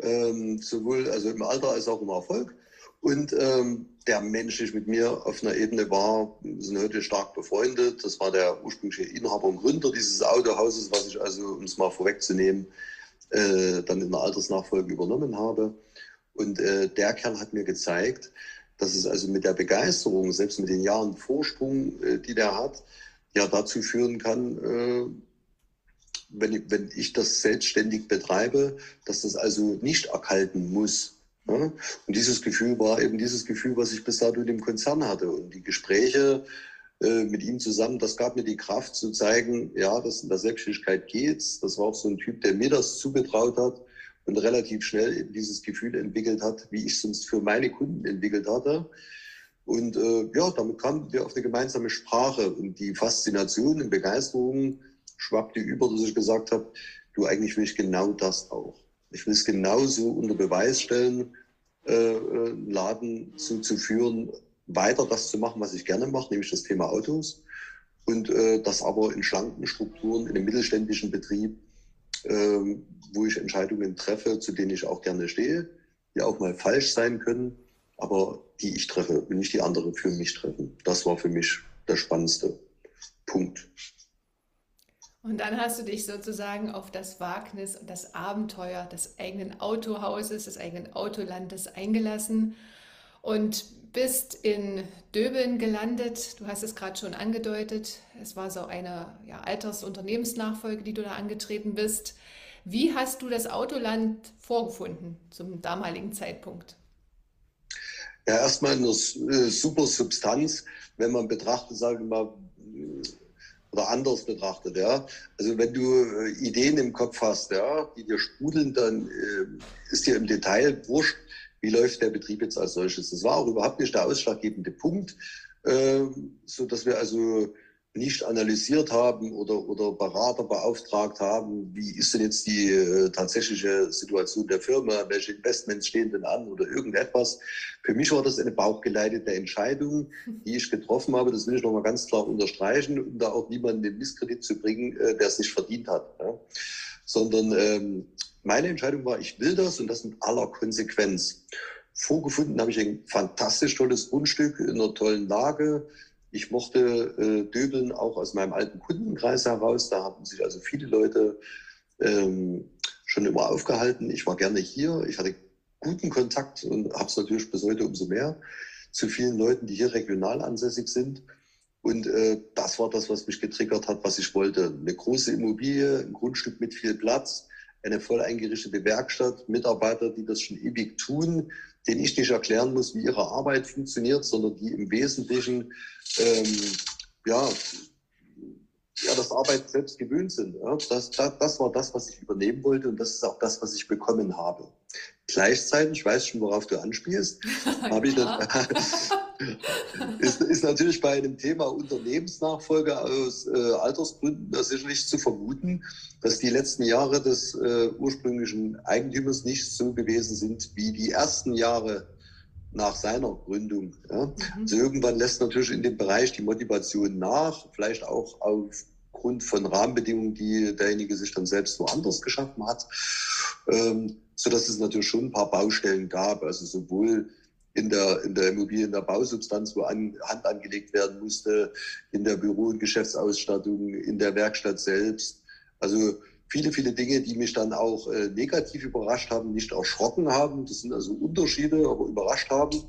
ähm, sowohl also im Alter als auch im Erfolg. Und ähm, der menschlich mit mir auf einer Ebene war, sind heute stark befreundet. Das war der ursprüngliche Inhaber und Gründer dieses Autohauses, was ich also, um es mal vorwegzunehmen, äh, dann in der Altersnachfolge übernommen habe. Und äh, der Kerl hat mir gezeigt, dass es also mit der Begeisterung, selbst mit den Jahren Vorsprung, äh, die der hat, ja dazu führen kann, äh, wenn, ich, wenn ich das selbstständig betreibe, dass das also nicht erkalten muss. Ja? Und dieses Gefühl war eben dieses Gefühl, was ich bis dato in dem Konzern hatte. Und die Gespräche äh, mit ihm zusammen, das gab mir die Kraft zu zeigen, ja, dass in der Selbstständigkeit geht. Das war auch so ein Typ, der mir das zugetraut hat und relativ schnell dieses Gefühl entwickelt hat, wie ich sonst für meine Kunden entwickelt hatte. Und äh, ja, damit kamen wir auf eine gemeinsame Sprache und die Faszination und Begeisterung schwappte über, dass ich gesagt habe, du eigentlich will ich genau das auch. Ich will es genauso unter Beweis stellen, äh, äh einen Laden zu, zu führen, weiter das zu machen, was ich gerne mache, nämlich das Thema Autos. Und äh, das aber in schlanken Strukturen, in einem mittelständischen Betrieb, äh, wo ich Entscheidungen treffe, zu denen ich auch gerne stehe, die auch mal falsch sein können, aber die ich treffe und nicht die anderen für mich treffen. Das war für mich der spannendste Punkt. Und dann hast du dich sozusagen auf das Wagnis und das Abenteuer des eigenen Autohauses, des eigenen Autolandes eingelassen und bist in Döbeln gelandet. Du hast es gerade schon angedeutet. Es war so eine ja, Altersunternehmensnachfolge, die du da angetreten bist. Wie hast du das Autoland vorgefunden zum damaligen Zeitpunkt? Ja, erstmal eine äh, super Substanz, wenn man betrachtet, sage ich mal, oder anders betrachtet, ja. Also wenn du äh, Ideen im Kopf hast, ja, die dir sprudeln, dann äh, ist dir im Detail wurscht, wie läuft der Betrieb jetzt als solches. Das war auch überhaupt nicht der ausschlaggebende Punkt, äh, so dass wir also nicht analysiert haben oder, oder Berater beauftragt haben, wie ist denn jetzt die äh, tatsächliche Situation der Firma, welche Investments stehen denn an oder irgendetwas. Für mich war das eine bauchgeleitete Entscheidung, die ich getroffen habe. Das will ich nochmal ganz klar unterstreichen, um da auch niemanden den Misskredit zu bringen, äh, der es nicht verdient hat. Ja. Sondern ähm, meine Entscheidung war, ich will das und das mit aller Konsequenz. Vorgefunden habe ich ein fantastisch tolles Grundstück in einer tollen Lage ich mochte äh, Döbeln auch aus meinem alten Kundenkreis heraus. Da haben sich also viele Leute ähm, schon immer aufgehalten. Ich war gerne hier. Ich hatte guten Kontakt und habe es natürlich bis heute umso mehr zu vielen Leuten, die hier regional ansässig sind. Und äh, das war das, was mich getriggert hat, was ich wollte. Eine große Immobilie, ein Grundstück mit viel Platz, eine voll eingerichtete Werkstatt, Mitarbeiter, die das schon ewig tun, denen ich nicht erklären muss, wie ihre Arbeit funktioniert, sondern die im Wesentlichen ähm, ja, ja, das Arbeit selbst gewöhnt sind. Ja. Das, das, das war das, was ich übernehmen wollte und das ist auch das, was ich bekommen habe. Gleichzeitig, ich weiß schon, worauf du anspielst, [LAUGHS] habe ich dann, [LAUGHS] ist, ist natürlich bei einem Thema Unternehmensnachfolge aus äh, Altersgründen sicherlich zu vermuten, dass die letzten Jahre des äh, ursprünglichen Eigentümers nicht so gewesen sind wie die ersten Jahre nach seiner Gründung. Ja. Mhm. Also irgendwann lässt natürlich in dem Bereich die Motivation nach, vielleicht auch aufgrund von Rahmenbedingungen, die derjenige sich dann selbst woanders geschaffen hat, ähm, so dass es natürlich schon ein paar Baustellen gab, also sowohl in der, in der Immobilie, in der Bausubstanz, wo an, Hand angelegt werden musste, in der Büro- und Geschäftsausstattung, in der Werkstatt selbst. Also viele, viele Dinge, die mich dann auch äh, negativ überrascht haben, nicht erschrocken haben. Das sind also Unterschiede, aber überrascht haben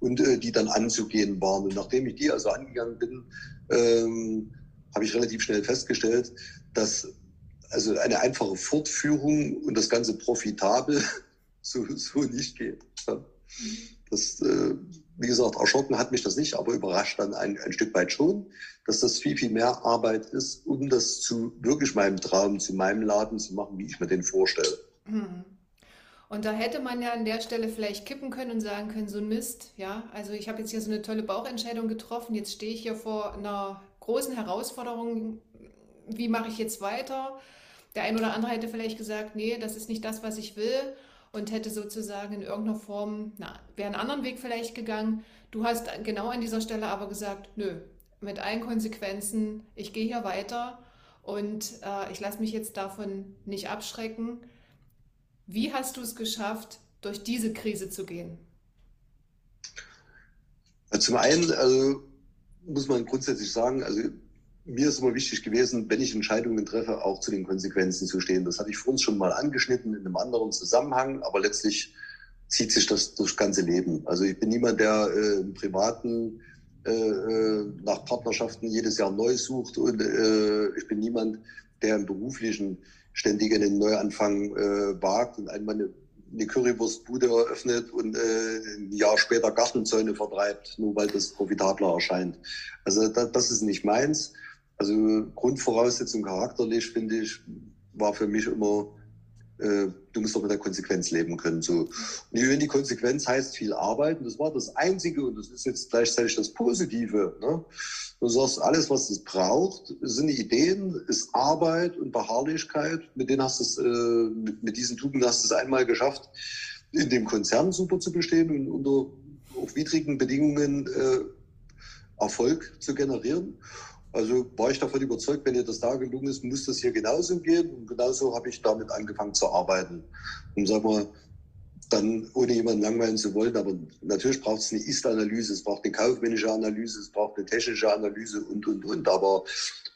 und äh, die dann anzugehen waren. Und nachdem ich die also angegangen bin, ähm, habe ich relativ schnell festgestellt, dass also eine einfache Fortführung und das Ganze profitabel [LAUGHS] so, so nicht geht. Das, äh, wie gesagt, erschrocken hat mich das nicht, aber überrascht dann ein, ein Stück weit schon, dass das viel, viel mehr Arbeit ist, um das zu wirklich meinem Traum, zu meinem Laden zu machen, wie ich mir den vorstelle. Hm. Und da hätte man ja an der Stelle vielleicht kippen können und sagen können, so ein Mist, ja, also ich habe jetzt hier so eine tolle Bauchentscheidung getroffen, jetzt stehe ich hier vor einer großen Herausforderung, wie mache ich jetzt weiter? Der ein oder andere hätte vielleicht gesagt, nee, das ist nicht das, was ich will und hätte sozusagen in irgendeiner Form, na, wäre einen anderen Weg vielleicht gegangen. Du hast genau an dieser Stelle aber gesagt, nö, mit allen Konsequenzen, ich gehe hier weiter und äh, ich lasse mich jetzt davon nicht abschrecken. Wie hast du es geschafft, durch diese Krise zu gehen? Zum einen also, muss man grundsätzlich sagen, also mir ist immer wichtig gewesen, wenn ich Entscheidungen treffe, auch zu den Konsequenzen zu stehen. Das hatte ich vor uns schon mal angeschnitten in einem anderen Zusammenhang, aber letztlich zieht sich das durchs ganze Leben. Also ich bin niemand, der äh, im Privaten äh, äh, nach Partnerschaften jedes Jahr neu sucht und äh, ich bin niemand, der im Beruflichen ständig einen Neuanfang äh, wagt und einmal eine eine Currywurstbude eröffnet und äh, ein Jahr später Gartenzäune vertreibt, nur weil das profitabler erscheint. Also da, das ist nicht meins. Also Grundvoraussetzung charakterlich, finde ich, war für mich immer, äh, du musst doch mit der Konsequenz leben können. So. Und wenn die Konsequenz heißt viel arbeiten, das war das Einzige und das ist jetzt gleichzeitig das Positive. Ne? Du sagst, alles, was es braucht, sind Ideen, ist Arbeit und Beharrlichkeit. Mit denen hast du äh, mit, mit, diesen Tugenden hast du es einmal geschafft, in dem Konzern super zu bestehen und unter auf widrigen Bedingungen äh, Erfolg zu generieren. Also war ich davon überzeugt, wenn dir das da gelungen ist, muss das hier genauso gehen. Und genauso habe ich damit angefangen zu arbeiten. Und sag mal, dann ohne jemanden langweilen zu wollen. Aber natürlich braucht es eine Ist-Analyse, es braucht eine kaufmännische Analyse, es braucht eine technische Analyse und, und, und. Aber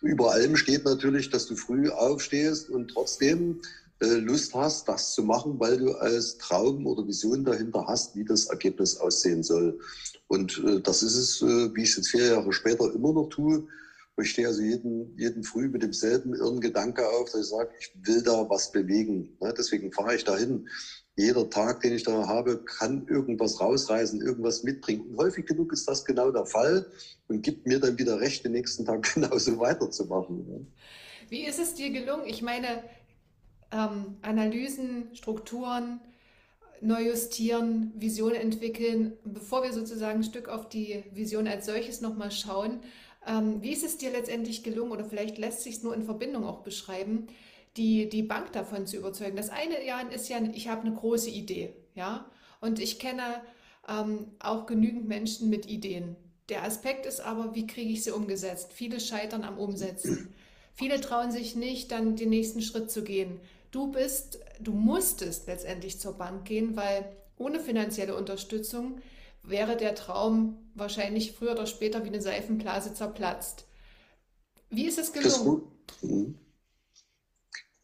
über allem steht natürlich, dass du früh aufstehst und trotzdem äh, Lust hast, das zu machen, weil du als Traum oder Vision dahinter hast, wie das Ergebnis aussehen soll. Und äh, das ist es, äh, wie ich es jetzt vier Jahre später immer noch tue. Ich stehe also jeden, jeden Früh mit demselben irren Gedanke auf, dass ich sage, ich will da was bewegen. Ne? Deswegen fahre ich dahin jeder Tag, den ich da habe, kann irgendwas rausreißen, irgendwas mitbringen. Und häufig genug ist das genau der Fall und gibt mir dann wieder recht, den nächsten Tag [LAUGHS] genauso weiterzumachen. Wie ist es dir gelungen? Ich meine, ähm, Analysen, Strukturen, neu justieren, Vision entwickeln. Bevor wir sozusagen ein Stück auf die Vision als solches nochmal schauen, ähm, wie ist es dir letztendlich gelungen oder vielleicht lässt sich es nur in Verbindung auch beschreiben, die, die Bank davon zu überzeugen. Das eine Jahr ist ja, ich habe eine große Idee, ja, und ich kenne ähm, auch genügend Menschen mit Ideen. Der Aspekt ist aber, wie kriege ich sie umgesetzt? Viele scheitern am Umsetzen. Viele trauen sich nicht, dann den nächsten Schritt zu gehen. Du bist, du musstest letztendlich zur Bank gehen, weil ohne finanzielle Unterstützung wäre der Traum wahrscheinlich früher oder später wie eine Seifenblase zerplatzt. Wie ist es gelungen? Mhm.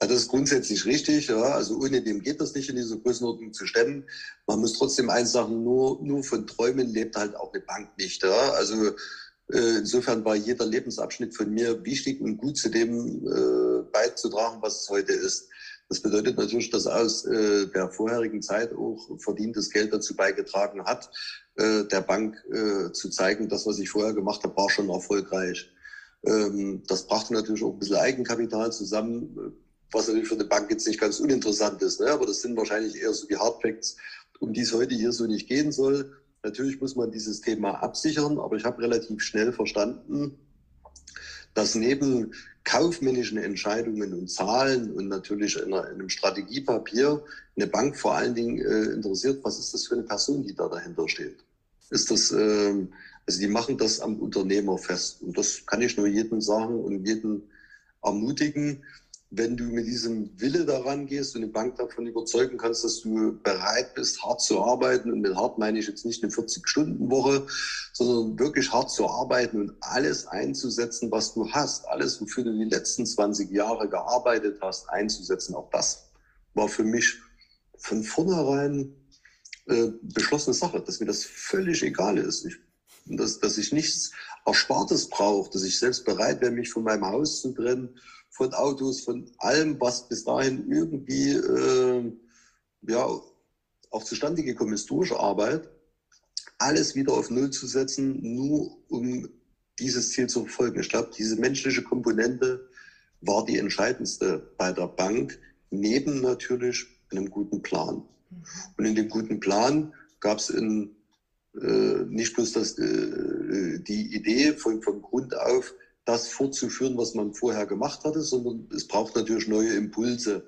Also das ist grundsätzlich richtig. Ja. Also ohne dem geht das nicht in dieser Größenordnung zu stemmen. Man muss trotzdem eins sagen, nur, nur von Träumen lebt halt auch eine Bank nicht. Ja. Also äh, insofern war jeder Lebensabschnitt von mir wichtig und gut zu dem äh, beizutragen, was es heute ist. Das bedeutet natürlich, dass aus äh, der vorherigen Zeit auch verdientes Geld dazu beigetragen hat, äh, der Bank äh, zu zeigen, das, was ich vorher gemacht habe, war schon erfolgreich. Ähm, das brachte natürlich auch ein bisschen Eigenkapital zusammen was natürlich für eine Bank jetzt nicht ganz uninteressant ist. Ne? Aber das sind wahrscheinlich eher so die Hardfacts, um die es heute hier so nicht gehen soll. Natürlich muss man dieses Thema absichern, aber ich habe relativ schnell verstanden, dass neben kaufmännischen Entscheidungen und Zahlen und natürlich in einem Strategiepapier eine Bank vor allen Dingen äh, interessiert, was ist das für eine Person, die da dahinter steht. Ist das, äh, also die machen das am Unternehmer fest. Und das kann ich nur jedem sagen und jeden ermutigen, wenn du mit diesem Wille daran gehst und die Bank davon überzeugen kannst, dass du bereit bist, hart zu arbeiten, und mit hart meine ich jetzt nicht eine 40-Stunden-Woche, sondern wirklich hart zu arbeiten und alles einzusetzen, was du hast, alles, wofür du die letzten 20 Jahre gearbeitet hast, einzusetzen. Auch das war für mich von vornherein äh, beschlossene Sache, dass mir das völlig egal ist. Ich, dass, dass ich nichts Erspartes brauche, dass ich selbst bereit wäre, mich von meinem Haus zu trennen von Autos, von allem, was bis dahin irgendwie äh, ja, auch zustande gekommen ist durch Arbeit, alles wieder auf Null zu setzen, nur um dieses Ziel zu verfolgen. Ich glaube, diese menschliche Komponente war die entscheidendste bei der Bank, neben natürlich einem guten Plan. Und in dem guten Plan gab es äh, nicht bloß das, äh, die Idee von, von Grund auf, das fortzuführen, was man vorher gemacht hatte, sondern es braucht natürlich neue Impulse.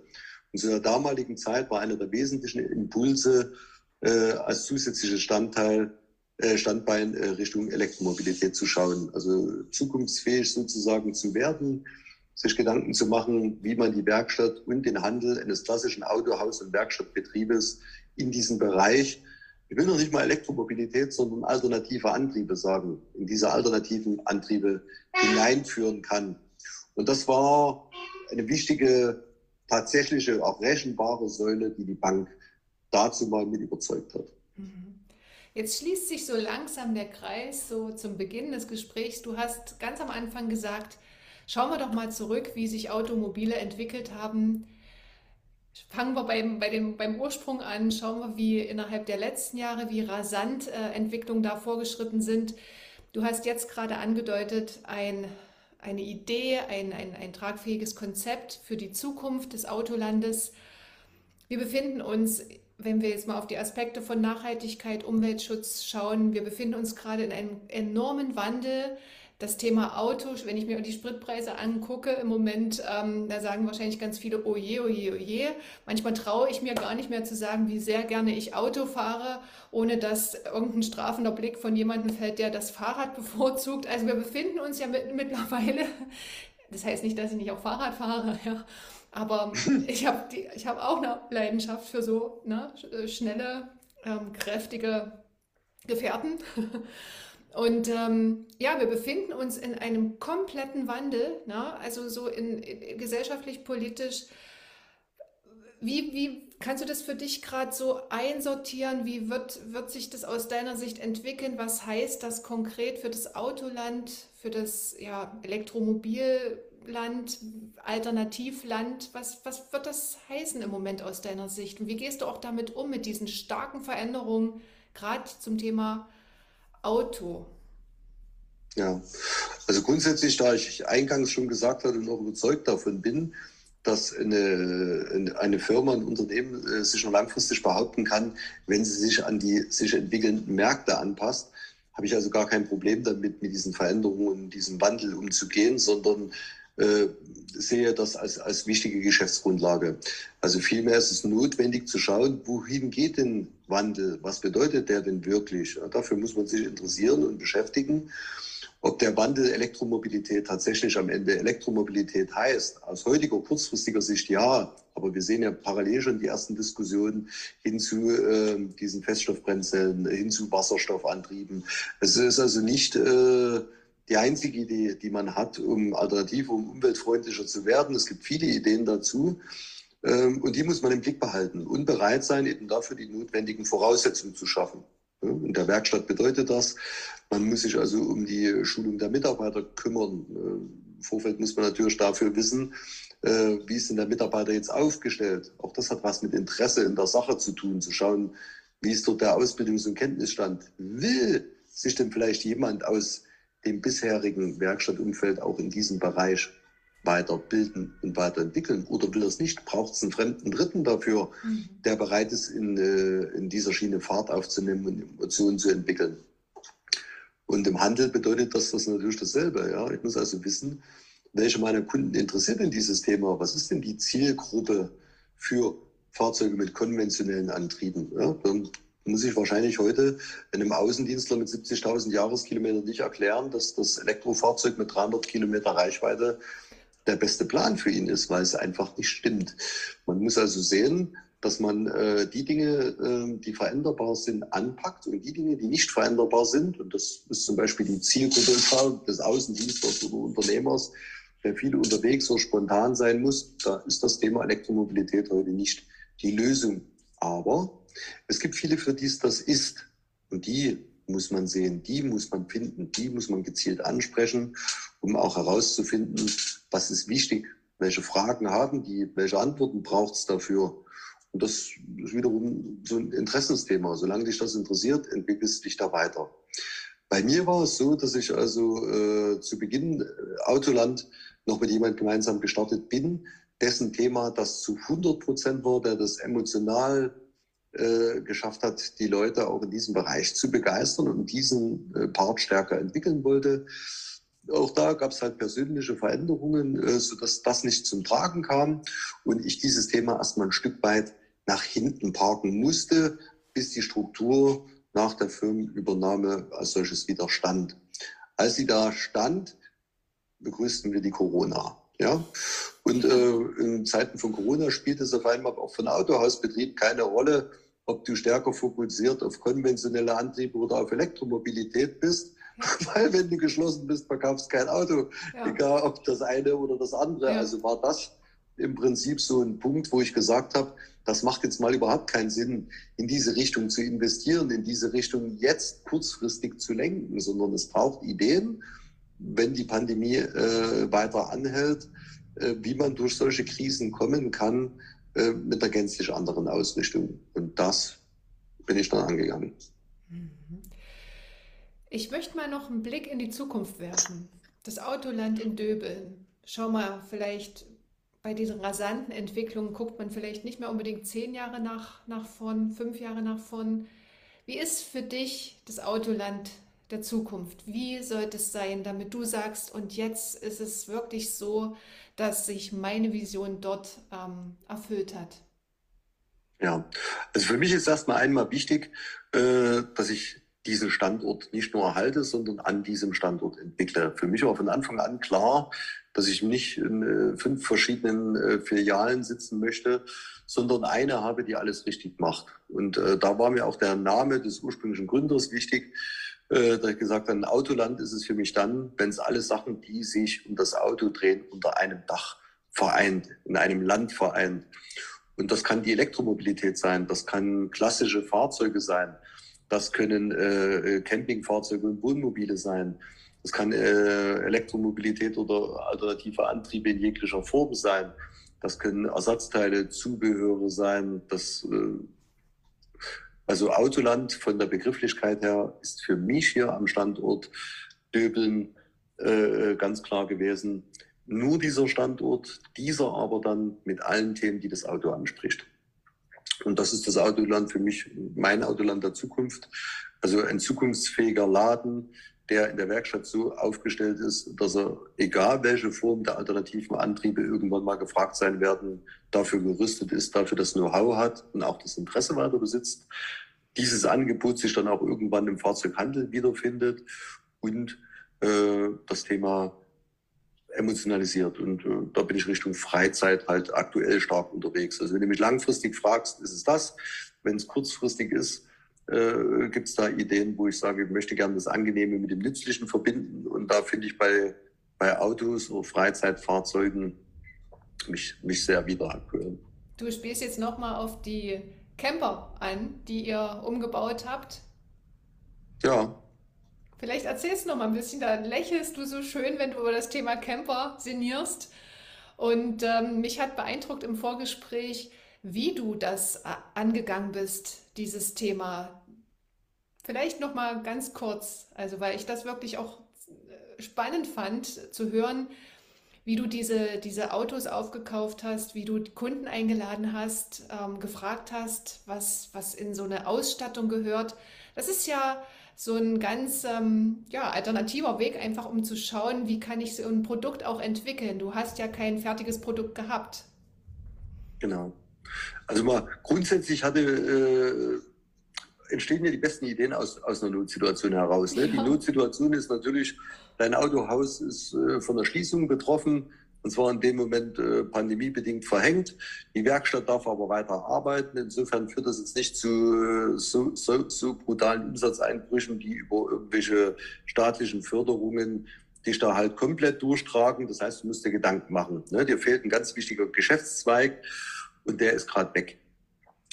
Und zu der damaligen Zeit war einer der wesentlichen Impulse äh, als zusätzliches Standteil, äh, Standbein äh, Richtung Elektromobilität zu schauen. Also zukunftsfähig sozusagen zu werden, sich Gedanken zu machen, wie man die Werkstatt und den Handel eines klassischen Autohaus- und Werkstattbetriebes in diesem Bereich ich will noch nicht mal Elektromobilität, sondern alternative Antriebe sagen, in diese alternativen Antriebe hineinführen kann. Und das war eine wichtige, tatsächliche, auch rechenbare Säule, die die Bank dazu mal mit überzeugt hat. Mhm. Jetzt schließt sich so langsam der Kreis, so zum Beginn des Gesprächs. Du hast ganz am Anfang gesagt, schauen wir doch mal zurück, wie sich Automobile entwickelt haben Fangen wir beim, bei dem, beim Ursprung an, schauen wir, wie innerhalb der letzten Jahre, wie rasant äh, Entwicklungen da vorgeschritten sind. Du hast jetzt gerade angedeutet, ein, eine Idee, ein, ein, ein tragfähiges Konzept für die Zukunft des Autolandes. Wir befinden uns, wenn wir jetzt mal auf die Aspekte von Nachhaltigkeit, Umweltschutz schauen, wir befinden uns gerade in einem enormen Wandel das Thema Auto, wenn ich mir die Spritpreise angucke im Moment, ähm, da sagen wahrscheinlich ganz viele, oh je, oh je, oh. Manchmal traue ich mir gar nicht mehr zu sagen, wie sehr gerne ich Auto fahre, ohne dass irgendein strafender Blick von jemandem fällt, der das Fahrrad [LAUGHS] bevorzugt. Also wir befinden uns ja mit, mittlerweile, das heißt nicht, dass ich nicht auch Fahrrad fahre, [LAUGHS] ja. Aber ich habe hab auch eine Leidenschaft für so ne, schnelle, ähm, kräftige Gefährten. [LAUGHS] Und ähm, ja, wir befinden uns in einem kompletten Wandel, ne? also so in, in gesellschaftlich, politisch. Wie, wie kannst du das für dich gerade so einsortieren? Wie wird, wird sich das aus deiner Sicht entwickeln? Was heißt das konkret für das Autoland, für das ja, Elektromobilland, Alternativland? Was, was wird das heißen im Moment aus deiner Sicht? Und wie gehst du auch damit um, mit diesen starken Veränderungen, gerade zum Thema Auto? Ja, also grundsätzlich, da ich eingangs schon gesagt hatte und auch überzeugt davon bin, dass eine, eine Firma, ein Unternehmen äh, sich nur langfristig behaupten kann, wenn sie sich an die sich entwickelnden Märkte anpasst, habe ich also gar kein Problem damit, mit diesen Veränderungen und diesem Wandel umzugehen, sondern äh, sehe das als, als wichtige Geschäftsgrundlage. Also vielmehr ist es notwendig zu schauen, wohin geht denn Wandel? Was bedeutet der denn wirklich? Dafür muss man sich interessieren und beschäftigen. Ob der Wandel Elektromobilität tatsächlich am Ende Elektromobilität heißt, aus heutiger kurzfristiger Sicht ja, aber wir sehen ja parallel schon die ersten Diskussionen hin zu äh, diesen Feststoffbrennzellen, hin zu Wasserstoffantrieben. Es ist also nicht äh, die einzige Idee, die man hat, um alternativ, um umweltfreundlicher zu werden. Es gibt viele Ideen dazu. Ähm, und die muss man im Blick behalten und bereit sein, eben dafür die notwendigen Voraussetzungen zu schaffen. In der Werkstatt bedeutet das, man muss sich also um die Schulung der Mitarbeiter kümmern. Äh, Im Vorfeld muss man natürlich dafür wissen, äh, wie ist denn der Mitarbeiter jetzt aufgestellt. Auch das hat was mit Interesse in der Sache zu tun, zu schauen, wie ist dort der Ausbildungs- und Kenntnisstand. Will sich denn vielleicht jemand aus dem bisherigen Werkstattumfeld auch in diesem Bereich weiterbilden und weiterentwickeln? Oder will er es nicht? Braucht es einen fremden Dritten dafür, mhm. der bereit ist, in, äh, in dieser Schiene Fahrt aufzunehmen und Emotionen zu entwickeln? Und im Handel bedeutet das, das natürlich dasselbe. Ja? Ich muss also wissen, welche meiner Kunden interessiert in dieses Thema? Was ist denn die Zielgruppe für Fahrzeuge mit konventionellen Antrieben? Ja? Dann muss ich wahrscheinlich heute einem Außendienstler mit 70.000 Jahreskilometern nicht erklären, dass das Elektrofahrzeug mit 300 Kilometer Reichweite der beste Plan für ihn ist, weil es einfach nicht stimmt. Man muss also sehen, dass man äh, die Dinge, äh, die veränderbar sind, anpackt und die Dinge, die nicht veränderbar sind, und das ist zum Beispiel die Zielgruppe des Außendienstlers oder Unternehmers, der viel unterwegs oder spontan sein muss, da ist das Thema Elektromobilität heute nicht die Lösung. Aber es gibt viele, für die es das ist. Und die muss man sehen, die muss man finden, die muss man gezielt ansprechen, um auch herauszufinden, was ist wichtig, welche Fragen haben die, welche Antworten braucht es dafür. Und das ist wiederum so ein Interessensthema. Solange dich das interessiert, entwickelst du dich da weiter. Bei mir war es so, dass ich also äh, zu Beginn äh, Autoland noch mit jemand gemeinsam gestartet bin, dessen Thema das zu 100 Prozent war, der das emotional äh, geschafft hat, die Leute auch in diesem Bereich zu begeistern und diesen äh, Part stärker entwickeln wollte. Auch da gab es halt persönliche Veränderungen, äh, sodass das nicht zum Tragen kam und ich dieses Thema erstmal ein Stück weit nach hinten parken musste, bis die Struktur nach der Firmenübernahme als solches wieder stand. Als sie da stand, begrüßten wir die Corona. Ja? Und äh, in Zeiten von Corona spielt es auf einmal auch von Autohausbetrieb keine Rolle, ob du stärker fokussiert auf konventionelle Antriebe oder auf Elektromobilität bist. [LAUGHS] Weil wenn du geschlossen bist, verkaufst kein Auto, ja. egal ob das eine oder das andere. Ja. Also war das im Prinzip so ein Punkt, wo ich gesagt habe, das macht jetzt mal überhaupt keinen Sinn, in diese Richtung zu investieren, in diese Richtung jetzt kurzfristig zu lenken, sondern es braucht Ideen, wenn die Pandemie äh, weiter anhält, äh, wie man durch solche Krisen kommen kann, äh, mit einer gänzlich anderen Ausrichtung. Und das bin ich dann angegangen. Mhm. Ich möchte mal noch einen Blick in die Zukunft werfen. Das Autoland in Döbeln. Schau mal, vielleicht bei diesen rasanten Entwicklungen guckt man vielleicht nicht mehr unbedingt zehn Jahre nach, nach vorn, fünf Jahre nach vorn. Wie ist für dich das Autoland der Zukunft? Wie sollte es sein, damit du sagst, und jetzt ist es wirklich so, dass sich meine Vision dort ähm, erfüllt hat? Ja, also für mich ist erstmal einmal wichtig, äh, dass ich diesen Standort nicht nur erhalte, sondern an diesem Standort entwickle. Für mich war von Anfang an klar, dass ich nicht in äh, fünf verschiedenen äh, Filialen sitzen möchte, sondern eine habe, die alles richtig macht. Und äh, da war mir auch der Name des ursprünglichen Gründers wichtig, äh, da ich gesagt habe, ein Autoland ist es für mich dann, wenn es alle Sachen, die sich um das Auto drehen, unter einem Dach vereint, in einem Land vereint. Und das kann die Elektromobilität sein, das kann klassische Fahrzeuge sein, das können äh, Campingfahrzeuge und Wohnmobile sein. Das kann äh, Elektromobilität oder alternative Antriebe in jeglicher Form sein. Das können Ersatzteile, Zubehöre sein. Das, äh, also Autoland von der Begrifflichkeit her ist für mich hier am Standort Döbeln äh, ganz klar gewesen. Nur dieser Standort, dieser aber dann mit allen Themen, die das Auto anspricht. Und das ist das Autoland für mich, mein Autoland der Zukunft. Also ein zukunftsfähiger Laden, der in der Werkstatt so aufgestellt ist, dass er, egal welche Form der alternativen Antriebe irgendwann mal gefragt sein werden, dafür gerüstet ist, dafür das Know-how hat und auch das Interesse weiter besitzt. Dieses Angebot sich dann auch irgendwann im Fahrzeughandel wiederfindet und äh, das Thema emotionalisiert. Und äh, da bin ich Richtung Freizeit halt aktuell stark unterwegs. Also wenn du mich langfristig fragst, ist es das. Wenn es kurzfristig ist, äh, gibt es da Ideen, wo ich sage, ich möchte gerne das Angenehme mit dem Nützlichen verbinden. Und da finde ich bei, bei Autos oder Freizeitfahrzeugen mich, mich sehr wieder aktuell. Du spielst jetzt nochmal auf die Camper an, die ihr umgebaut habt. Ja. Vielleicht erzählst du noch mal ein bisschen, da lächelst du so schön, wenn du über das Thema Camper sinnierst. Und ähm, mich hat beeindruckt im Vorgespräch, wie du das äh, angegangen bist, dieses Thema. Vielleicht noch mal ganz kurz, also weil ich das wirklich auch äh, spannend fand zu hören, wie du diese, diese Autos aufgekauft hast, wie du Kunden eingeladen hast, ähm, gefragt hast, was, was in so eine Ausstattung gehört. Das ist ja so ein ganz ähm, ja, alternativer Weg, einfach um zu schauen, wie kann ich so ein Produkt auch entwickeln. Du hast ja kein fertiges Produkt gehabt. Genau. Also mal grundsätzlich hatte, äh, entstehen ja die besten Ideen aus, aus einer Notsituation heraus. Ne? Ja. Die Notsituation ist natürlich, dein Autohaus ist äh, von der Schließung betroffen. Und zwar in dem Moment äh, pandemiebedingt verhängt. Die Werkstatt darf aber weiter arbeiten. Insofern führt das jetzt nicht zu so, so, so brutalen Umsatzeinbrüchen, die über irgendwelche staatlichen Förderungen dich da halt komplett durchtragen. Das heißt, du musst dir Gedanken machen. Ne? Dir fehlt ein ganz wichtiger Geschäftszweig und der ist gerade weg.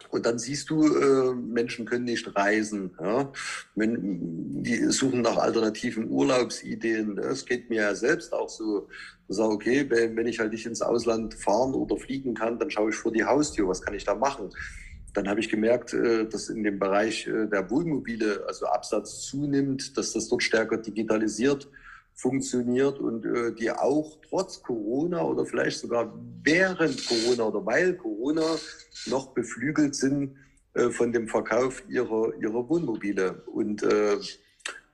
Und dann siehst du, äh, Menschen können nicht reisen. Ja? die suchen nach alternativen Urlaubsideen. Es geht mir ja selbst auch so. Sage, okay, wenn, wenn ich halt nicht ins Ausland fahren oder fliegen kann, dann schaue ich vor die Haustür. Was kann ich da machen? Dann habe ich gemerkt, äh, dass in dem Bereich äh, der Wohnmobile, also Absatz zunimmt, dass das dort stärker digitalisiert funktioniert und äh, die auch trotz Corona oder vielleicht sogar während Corona oder weil Corona noch beflügelt sind äh, von dem Verkauf ihrer, ihrer Wohnmobile. Und äh,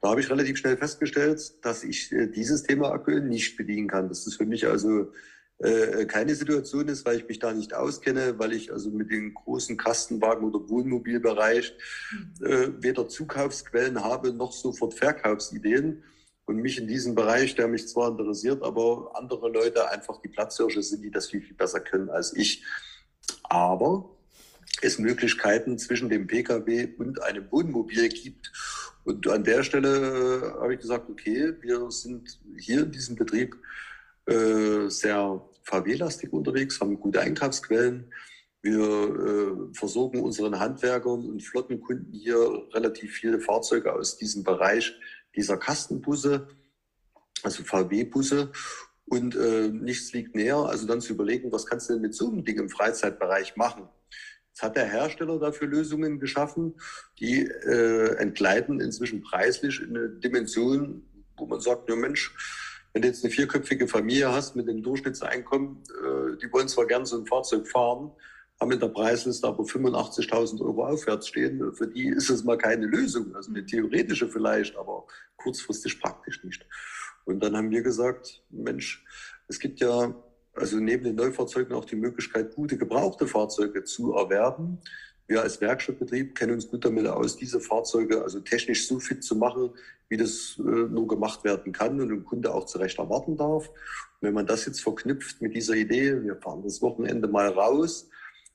da habe ich relativ schnell festgestellt, dass ich äh, dieses Thema aktuell nicht bedienen kann. Dass das für mich also äh, keine Situation ist, weil ich mich da nicht auskenne, weil ich also mit den großen Kastenwagen oder Wohnmobilbereich mhm. äh, weder Zukaufsquellen habe noch sofort Verkaufsideen und mich in diesem Bereich, der mich zwar interessiert, aber andere Leute einfach die Platzhirsche sind, die das viel, viel besser können als ich. Aber es Möglichkeiten zwischen dem Pkw und einem Wohnmobil gibt. Und an der Stelle äh, habe ich gesagt, okay, wir sind hier in diesem Betrieb äh, sehr VW-lastig unterwegs, haben gute Einkaufsquellen. Wir äh, versorgen unseren Handwerkern und Flottenkunden hier relativ viele Fahrzeuge aus diesem Bereich dieser Kastenbusse, also VW-Busse. Und äh, nichts liegt näher, also dann zu überlegen, was kannst du denn mit so einem Ding im Freizeitbereich machen? Jetzt hat der Hersteller dafür Lösungen geschaffen, die äh, entgleiten inzwischen preislich in eine Dimension, wo man sagt, ja Mensch, wenn du jetzt eine vierköpfige Familie hast mit einem Durchschnittseinkommen, äh, die wollen zwar gern so ein Fahrzeug fahren, haben in der Preisliste aber 85.000 Euro aufwärts stehen. Für die ist es mal keine Lösung. Also eine theoretische vielleicht, aber kurzfristig praktisch nicht. Und dann haben wir gesagt, Mensch, es gibt ja also neben den Neufahrzeugen auch die Möglichkeit, gute gebrauchte Fahrzeuge zu erwerben. Wir als Werkstattbetrieb kennen uns gut damit aus, diese Fahrzeuge also technisch so fit zu machen, wie das äh, nur gemacht werden kann und ein Kunde auch zu Recht erwarten darf. Und wenn man das jetzt verknüpft mit dieser Idee, wir fahren das Wochenende mal raus,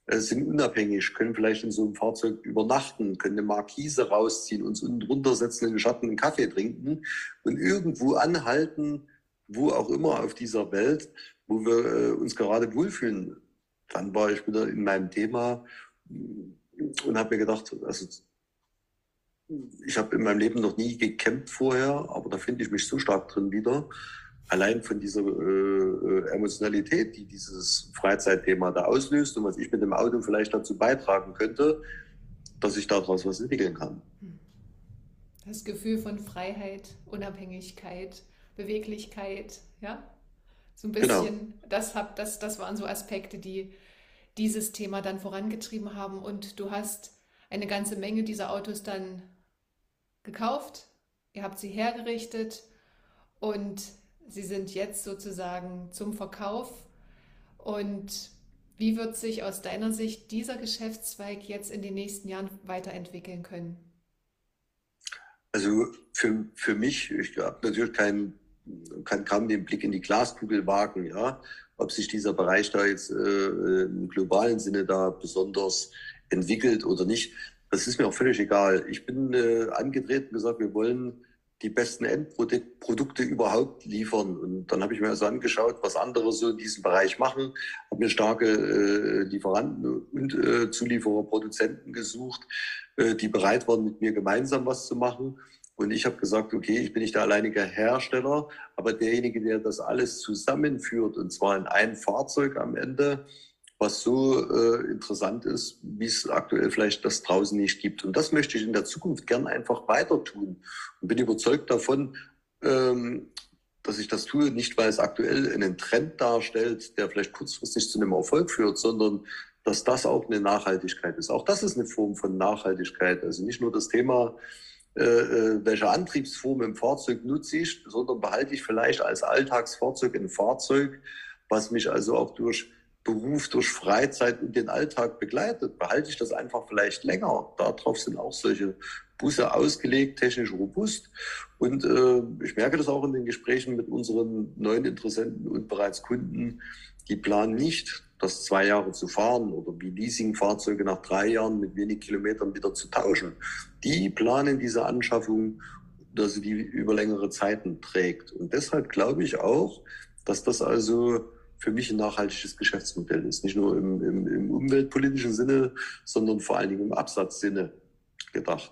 sind unabhängig, können vielleicht in so einem Fahrzeug übernachten, können eine Markise rausziehen, uns unten drunter setzen, in den Schatten einen Kaffee trinken und irgendwo anhalten, wo auch immer auf dieser Welt, wo wir äh, uns gerade wohlfühlen. Dann war ich wieder in meinem Thema und habe mir gedacht, also ich habe in meinem Leben noch nie gekämpft vorher, aber da finde ich mich so stark drin wieder. Allein von dieser äh, Emotionalität, die dieses Freizeitthema da auslöst und was ich mit dem Auto vielleicht dazu beitragen könnte, dass ich daraus was entwickeln kann. Das Gefühl von Freiheit, Unabhängigkeit, Beweglichkeit, ja? So ein genau. bisschen, genau. das, hab, das, das waren so Aspekte, die dieses Thema dann vorangetrieben haben. Und du hast eine ganze Menge dieser Autos dann gekauft, ihr habt sie hergerichtet und sie sind jetzt sozusagen zum Verkauf. Und wie wird sich aus deiner Sicht dieser Geschäftszweig jetzt in den nächsten Jahren weiterentwickeln können? Also für, für mich, ich habe natürlich keinen kann kaum den Blick in die Glaskugel wagen, ja, ob sich dieser Bereich da jetzt äh, im globalen Sinne da besonders entwickelt oder nicht. Das ist mir auch völlig egal. Ich bin äh, angedreht und gesagt, wir wollen die besten Endprodukte überhaupt liefern. Und dann habe ich mir also angeschaut, was andere so in diesem Bereich machen, habe mir starke äh, Lieferanten und äh, Zulieferer, Produzenten gesucht, äh, die bereit waren, mit mir gemeinsam was zu machen. Und ich habe gesagt, okay, ich bin nicht der alleinige Hersteller, aber derjenige, der das alles zusammenführt, und zwar in ein Fahrzeug am Ende, was so äh, interessant ist, wie es aktuell vielleicht das draußen nicht gibt. Und das möchte ich in der Zukunft gern einfach weiter tun. Und bin überzeugt davon, ähm, dass ich das tue, nicht weil es aktuell einen Trend darstellt, der vielleicht kurzfristig zu einem Erfolg führt, sondern dass das auch eine Nachhaltigkeit ist. Auch das ist eine Form von Nachhaltigkeit. Also nicht nur das Thema, äh, äh, welche Antriebsform im Fahrzeug nutze ich, sondern behalte ich vielleicht als Alltagsfahrzeug ein Fahrzeug, was mich also auch durch Beruf, durch Freizeit und den Alltag begleitet. Behalte ich das einfach vielleicht länger. Darauf sind auch solche Busse ausgelegt, technisch robust. Und äh, ich merke das auch in den Gesprächen mit unseren neuen Interessenten und bereits Kunden. Die planen nicht, das zwei Jahre zu fahren oder wie Leasingfahrzeuge nach drei Jahren mit wenig Kilometern wieder zu tauschen. Die planen diese Anschaffung, dass sie die über längere Zeiten trägt. Und deshalb glaube ich auch, dass das also für mich ein nachhaltiges Geschäftsmodell ist. Nicht nur im, im, im umweltpolitischen Sinne, sondern vor allen Dingen im Absatzsinne gedacht.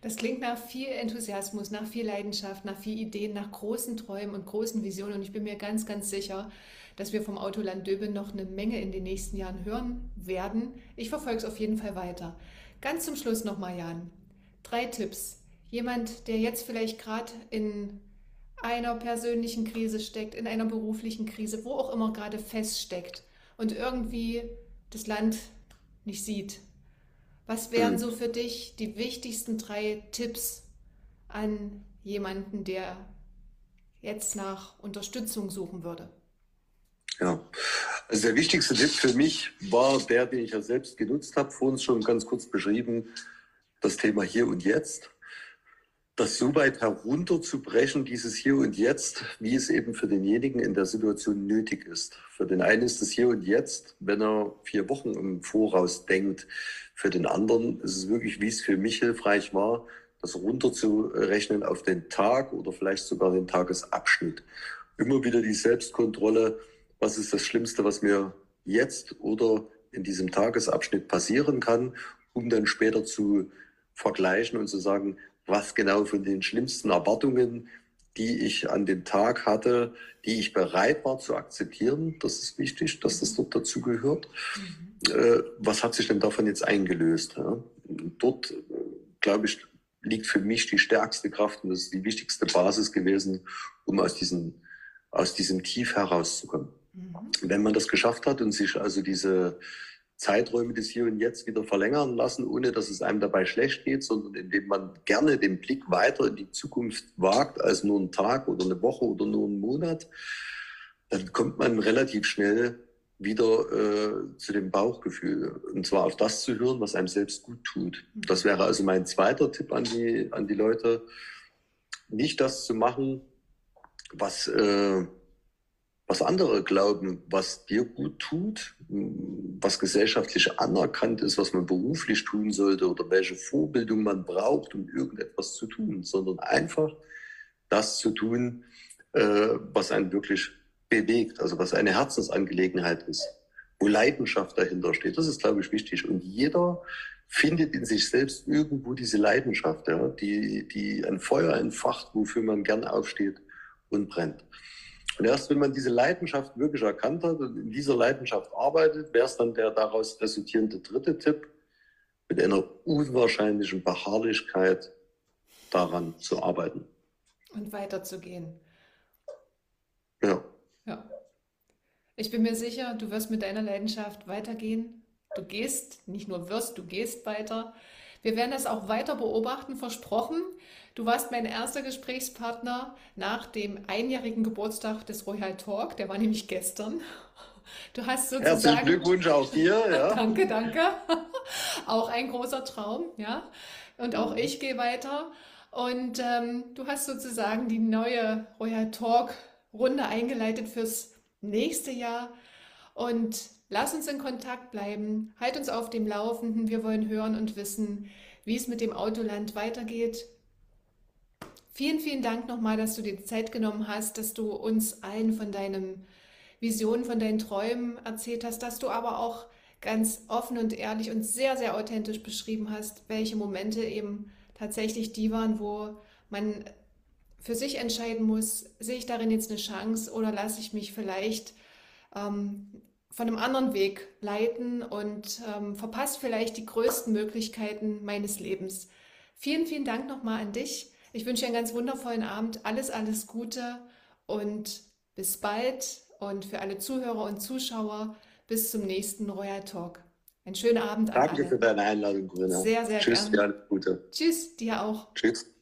Das klingt nach viel Enthusiasmus, nach viel Leidenschaft, nach viel Ideen, nach großen Träumen und großen Visionen. Und ich bin mir ganz, ganz sicher, dass wir vom Autoland Döbeln noch eine Menge in den nächsten Jahren hören werden. Ich verfolge es auf jeden Fall weiter. Ganz zum Schluss nochmal, Jan. Drei Tipps. Jemand, der jetzt vielleicht gerade in einer persönlichen Krise steckt, in einer beruflichen Krise, wo auch immer gerade feststeckt und irgendwie das Land nicht sieht. Was wären hm. so für dich die wichtigsten drei Tipps an jemanden, der jetzt nach Unterstützung suchen würde? Ja, also der wichtigste Tipp für mich war der, den ich ja selbst genutzt habe, vor uns schon ganz kurz beschrieben, das Thema Hier und Jetzt. Das so weit herunterzubrechen, dieses Hier und Jetzt, wie es eben für denjenigen in der Situation nötig ist. Für den einen ist es Hier und Jetzt, wenn er vier Wochen im Voraus denkt. Für den anderen ist es wirklich, wie es für mich hilfreich war, das runterzurechnen auf den Tag oder vielleicht sogar den Tagesabschnitt. Immer wieder die Selbstkontrolle, was ist das Schlimmste, was mir jetzt oder in diesem Tagesabschnitt passieren kann, um dann später zu vergleichen und zu sagen, was genau von den schlimmsten Erwartungen, die ich an dem Tag hatte, die ich bereit war zu akzeptieren. Das ist wichtig, dass das dort dazugehört. Mhm. Äh, was hat sich denn davon jetzt eingelöst? Ja? Dort, glaube ich, liegt für mich die stärkste Kraft und das ist die wichtigste Basis gewesen, um aus diesem, aus diesem Tief herauszukommen. Mhm. Wenn man das geschafft hat und sich also diese Zeiträume des Hier und Jetzt wieder verlängern lassen, ohne dass es einem dabei schlecht geht, sondern indem man gerne den Blick weiter in die Zukunft wagt als nur einen Tag oder eine Woche oder nur einen Monat, dann kommt man relativ schnell wieder äh, zu dem Bauchgefühl. Und zwar auf das zu hören, was einem selbst gut tut. Das wäre also mein zweiter Tipp an die, an die Leute. Nicht das zu machen, was, äh, was andere glauben, was dir gut tut, was gesellschaftlich anerkannt ist, was man beruflich tun sollte oder welche Vorbildung man braucht, um irgendetwas zu tun, sondern einfach das zu tun, äh, was einen wirklich bewegt, also was eine Herzensangelegenheit ist, wo Leidenschaft dahinter steht. Das ist, glaube ich, wichtig. Und jeder findet in sich selbst irgendwo diese Leidenschaft, ja, die, die ein Feuer entfacht, wofür man gern aufsteht und brennt. Und erst wenn man diese Leidenschaft wirklich erkannt hat und in dieser Leidenschaft arbeitet, wäre es dann der daraus resultierende dritte Tipp, mit einer unwahrscheinlichen Beharrlichkeit daran zu arbeiten. Und weiterzugehen. Ja. Ja. Ich bin mir sicher, du wirst mit deiner Leidenschaft weitergehen. Du gehst, nicht nur wirst, du gehst weiter. Wir werden das auch weiter beobachten, versprochen. Du warst mein erster Gesprächspartner nach dem einjährigen Geburtstag des Royal Talk. Der war nämlich gestern. Du hast sozusagen. Herzlichen Glückwunsch auch dir. [LAUGHS] Ja. danke, danke. [LAUGHS] auch ein großer Traum, ja. Und auch mhm. ich gehe weiter. Und ähm, du hast sozusagen die neue Royal Talk Runde eingeleitet fürs nächste Jahr. Und Lass uns in Kontakt bleiben, halt uns auf dem Laufenden. Wir wollen hören und wissen, wie es mit dem Autoland weitergeht. Vielen, vielen Dank nochmal, dass du dir Zeit genommen hast, dass du uns allen von deinen Visionen, von deinen Träumen erzählt hast, dass du aber auch ganz offen und ehrlich und sehr, sehr authentisch beschrieben hast, welche Momente eben tatsächlich die waren, wo man für sich entscheiden muss, sehe ich darin jetzt eine Chance oder lasse ich mich vielleicht ähm, von einem anderen Weg leiten und ähm, verpasst vielleicht die größten Möglichkeiten meines Lebens. Vielen, vielen Dank nochmal an dich. Ich wünsche dir einen ganz wundervollen Abend. Alles, alles Gute und bis bald. Und für alle Zuhörer und Zuschauer bis zum nächsten Royal Talk. Einen schönen Abend. Danke für deine Einladung, Grüner. Sehr, sehr Tschüss, gerne. Tschüss, dir alles Gute. Tschüss, dir auch. Tschüss.